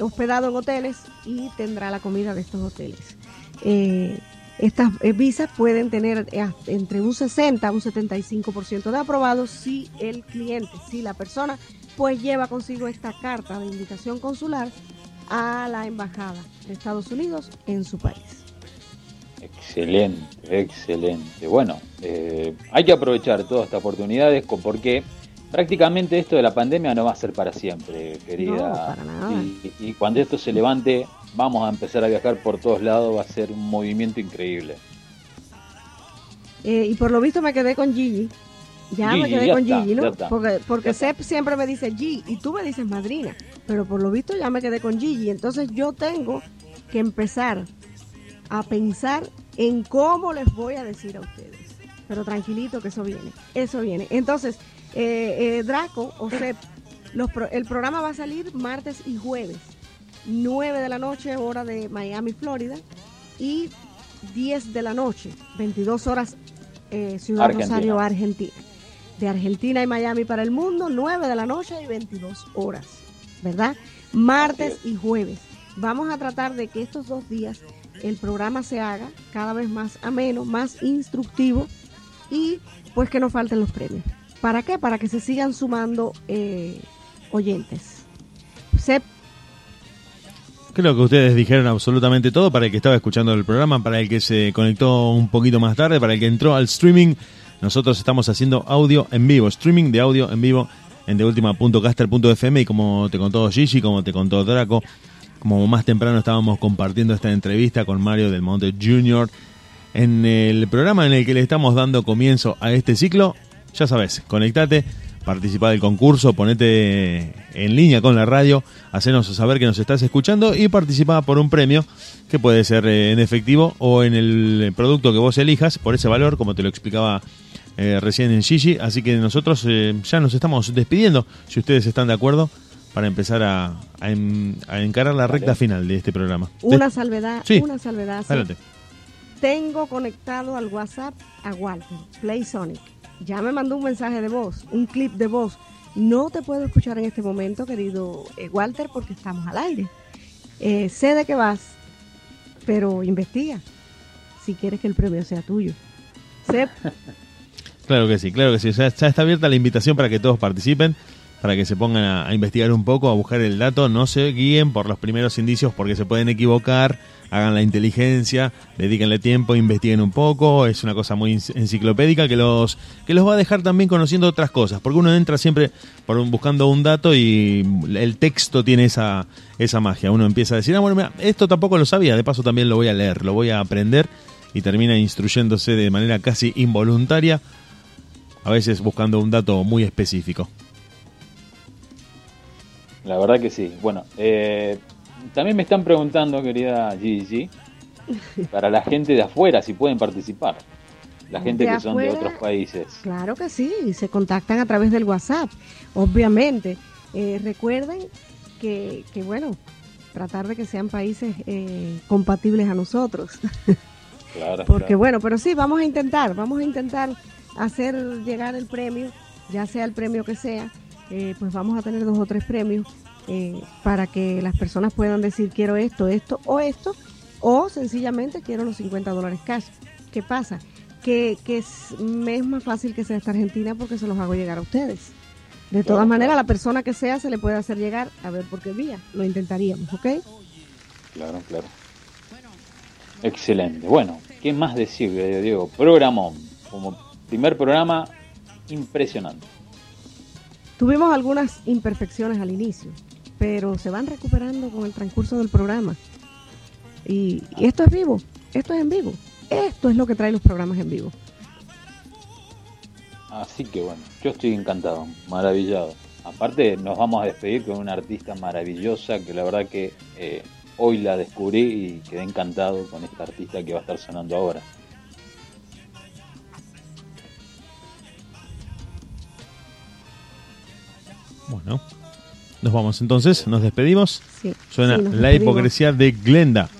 hospedado en hoteles y tendrá la comida de estos hoteles. Estas eh, visas pueden tener eh, entre un 60 a un 75% de aprobados si el cliente, si la persona, pues lleva consigo esta carta de invitación consular a la embajada de Estados Unidos en su país. Excelente, excelente. Bueno, eh, hay que aprovechar todas estas oportunidades porque prácticamente esto de la pandemia no va a ser para siempre, querida. No, para nada. Y, y cuando esto se levante, vamos a empezar a viajar por todos lados, va a ser un movimiento increíble. Eh, y por lo visto me quedé con Gigi. Ya me Gigi, quedé ya con está, Gigi, ¿no? Porque, porque Sep siempre me dice G y tú me dices madrina. Pero por lo visto ya me quedé con Gigi. Entonces yo tengo que empezar a pensar en cómo les voy a decir a ustedes. Pero tranquilito que eso viene. Eso viene. Entonces, eh, eh, Draco o Sep, los pro- el programa va a salir martes y jueves. 9 de la noche, hora de Miami, Florida. Y 10 de la noche, 22 horas, eh, Ciudad Argentina. Rosario, Argentina. De Argentina y Miami para el mundo, 9 de la noche y 22 horas, ¿verdad? Martes y jueves. Vamos a tratar de que estos dos días el programa se haga cada vez más ameno, más instructivo y pues que no falten los premios. ¿Para qué? Para que se sigan sumando eh, oyentes. Sep, Creo que ustedes dijeron absolutamente todo para el que estaba escuchando el programa, para el que se conectó un poquito más tarde, para el que entró al streaming. Nosotros estamos haciendo audio en vivo, streaming de audio en vivo en deultima.caster.fm y como te contó Gigi, como te contó Draco, como más temprano estábamos compartiendo esta entrevista con Mario del Monte Jr. en el programa en el que le estamos dando comienzo a este ciclo. Ya sabes, conectate, participa del concurso, ponete en línea con la radio, hacenos saber que nos estás escuchando y participa por un premio que puede ser eh, en efectivo o en el producto que vos elijas por ese valor, como te lo explicaba eh, recién en Gigi. Así que nosotros eh, ya nos estamos despidiendo, si ustedes están de acuerdo, para empezar a, a en- a encarar la recta final de este programa. una salvedad, Sí. una salvedad. Adelante. Tengo conectado al WhatsApp a Walter, Play Sonic. Ya me mandó un mensaje de voz, un clip de voz. No te puedo escuchar en este momento, querido eh, Walter, porque estamos al aire. Eh, sé de qué vas, pero investiga si quieres que el premio sea tuyo. Sep, Claro que sí, claro que sí. Ya, ya está abierta la invitación para que todos participen, para que se pongan a, investigar un poco, a buscar el dato. No se guíen por los primeros indicios porque se pueden equivocar. Hagan la inteligencia, dedíquenle tiempo, investiguen un poco. Es una cosa muy enc- enciclopédica que los, que los va a dejar también conociendo otras cosas. Porque uno entra siempre por un- buscando un dato y el texto tiene esa, esa magia. Uno empieza a decir, ah, bueno, mira, esto tampoco lo sabía, de paso también lo voy a leer, lo voy a aprender. Y termina instruyéndose de manera casi involuntaria a veces buscando un dato muy específico. La verdad que sí. Bueno, eh, también me están preguntando, querida Gigi, para la gente de afuera si pueden participar. La gente De que son de otros países. Claro que sí, se contactan a través del WhatsApp, obviamente. Eh, recuerden que, que, bueno, tratar de que sean países eh, compatibles a nosotros. Claro, Porque claro. bueno, pero sí, vamos a intentar, vamos a intentar hacer llegar el premio, ya sea el premio que sea, eh, pues vamos a tener dos o tres premios eh, para que las personas puedan decir quiero esto, esto o esto, o sencillamente quiero los 50 dólares cash. ¿Qué pasa? Que, que es, me es más fácil que sea esta Argentina porque se los hago llegar a ustedes. De todas maneras, la persona que sea se le puede hacer llegar a ver por qué vía. Lo intentaríamos, ¿ok? Claro, claro. Excelente. Bueno, ¿qué más decir, Diego? Programón. Como primer programa, impresionante. Tuvimos algunas imperfecciones al inicio, pero se van recuperando con el transcurso del programa. Y, esto es vivo, esto es en vivo. Esto es lo que trae los programas en vivo. Así que bueno, yo estoy encantado, maravillado. Aparte, nos vamos a despedir con una artista maravillosa que la verdad que eh, hoy la descubrí y quedé encantado con esta artista que va a estar sonando ahora. Bueno, nos vamos entonces, nos despedimos. Sí, Suena La hipocresía de Glenda.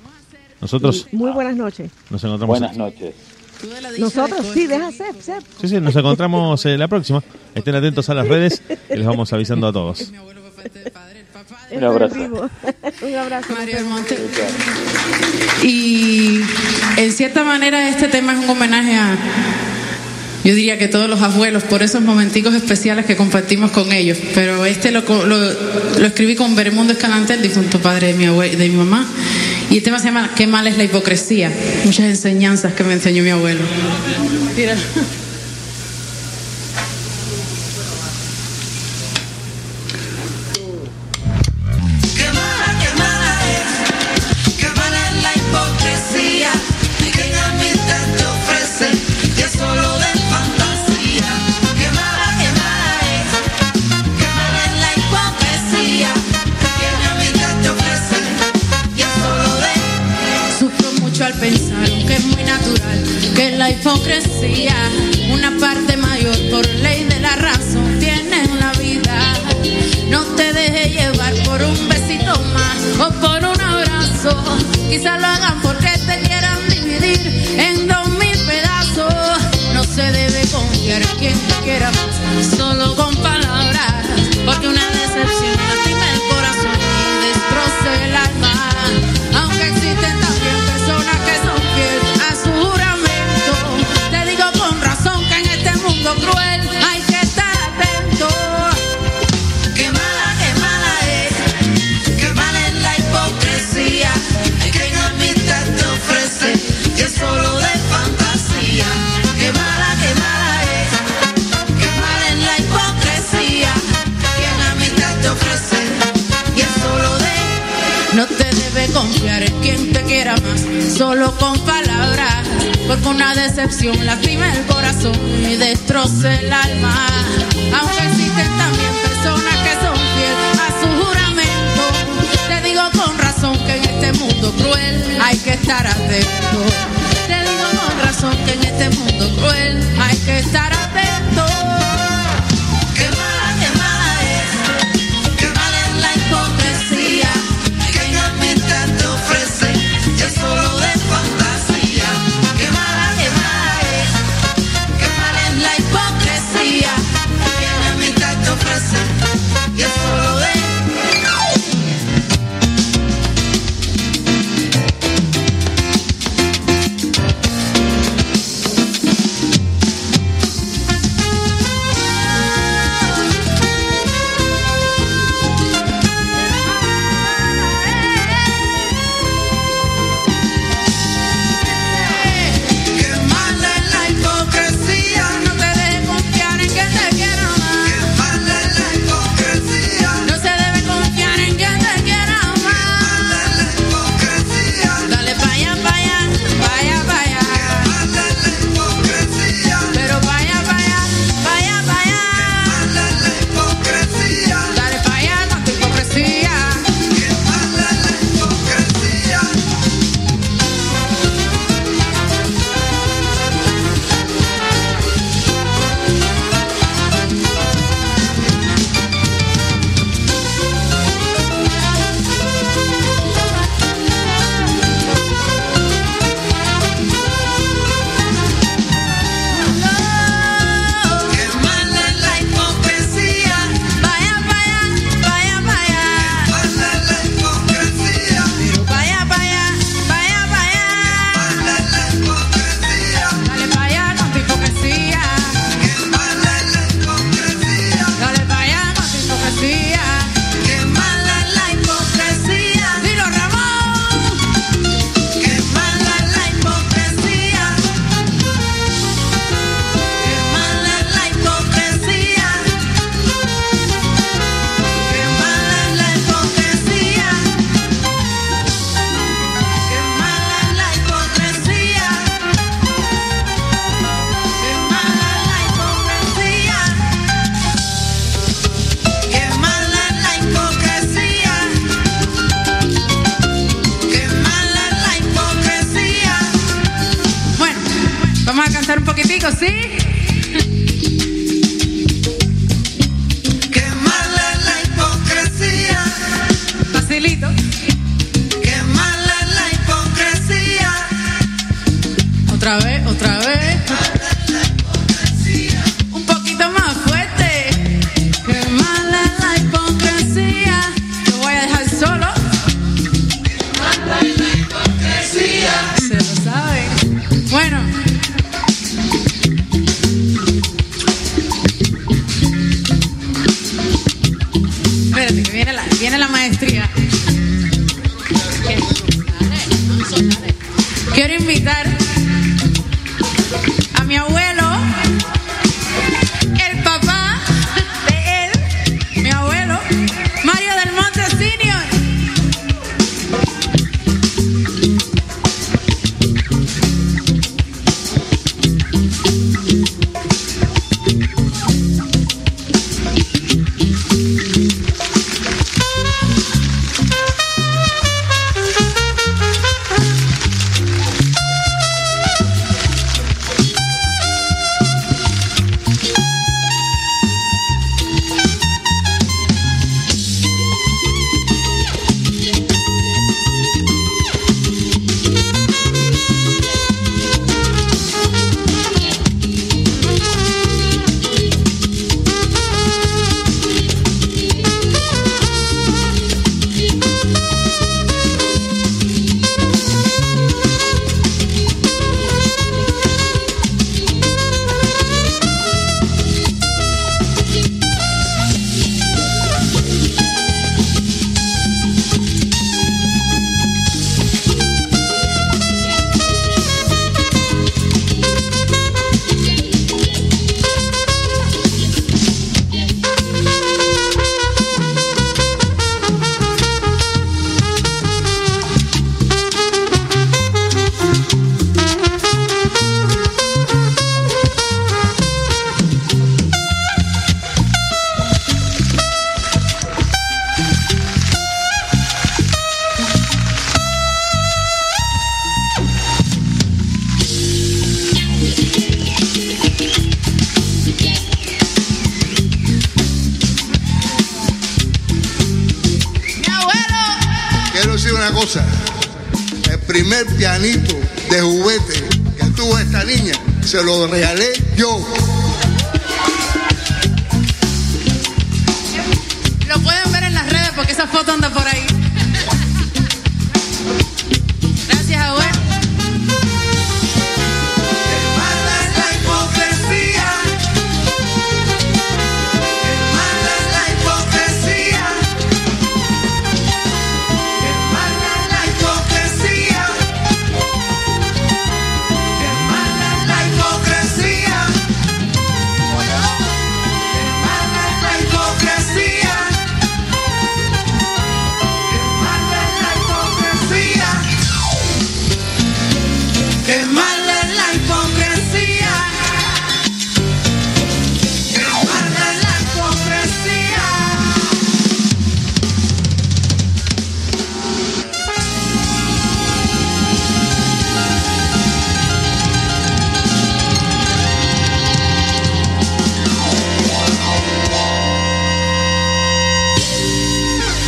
Nosotros. Muy buenas noches. Nos encontramos. Buenas noches. Nosotros sí, deja ser, ser. Sí, sí, nos encontramos eh, la próxima. Estén atentos a las redes y les vamos avisando a todos. Un abrazo. Un abrazo. Mario y en cierta manera este tema es un homenaje a yo diría que todos los abuelos, por esos momenticos especiales que compartimos con ellos. Pero este lo, lo, lo escribí con Beremundo Escalante, el difunto padre de mi, abue, de mi mamá. Y el tema se llama ¿Qué mal es la hipocresía? Muchas enseñanzas que me enseñó mi abuelo. Mira.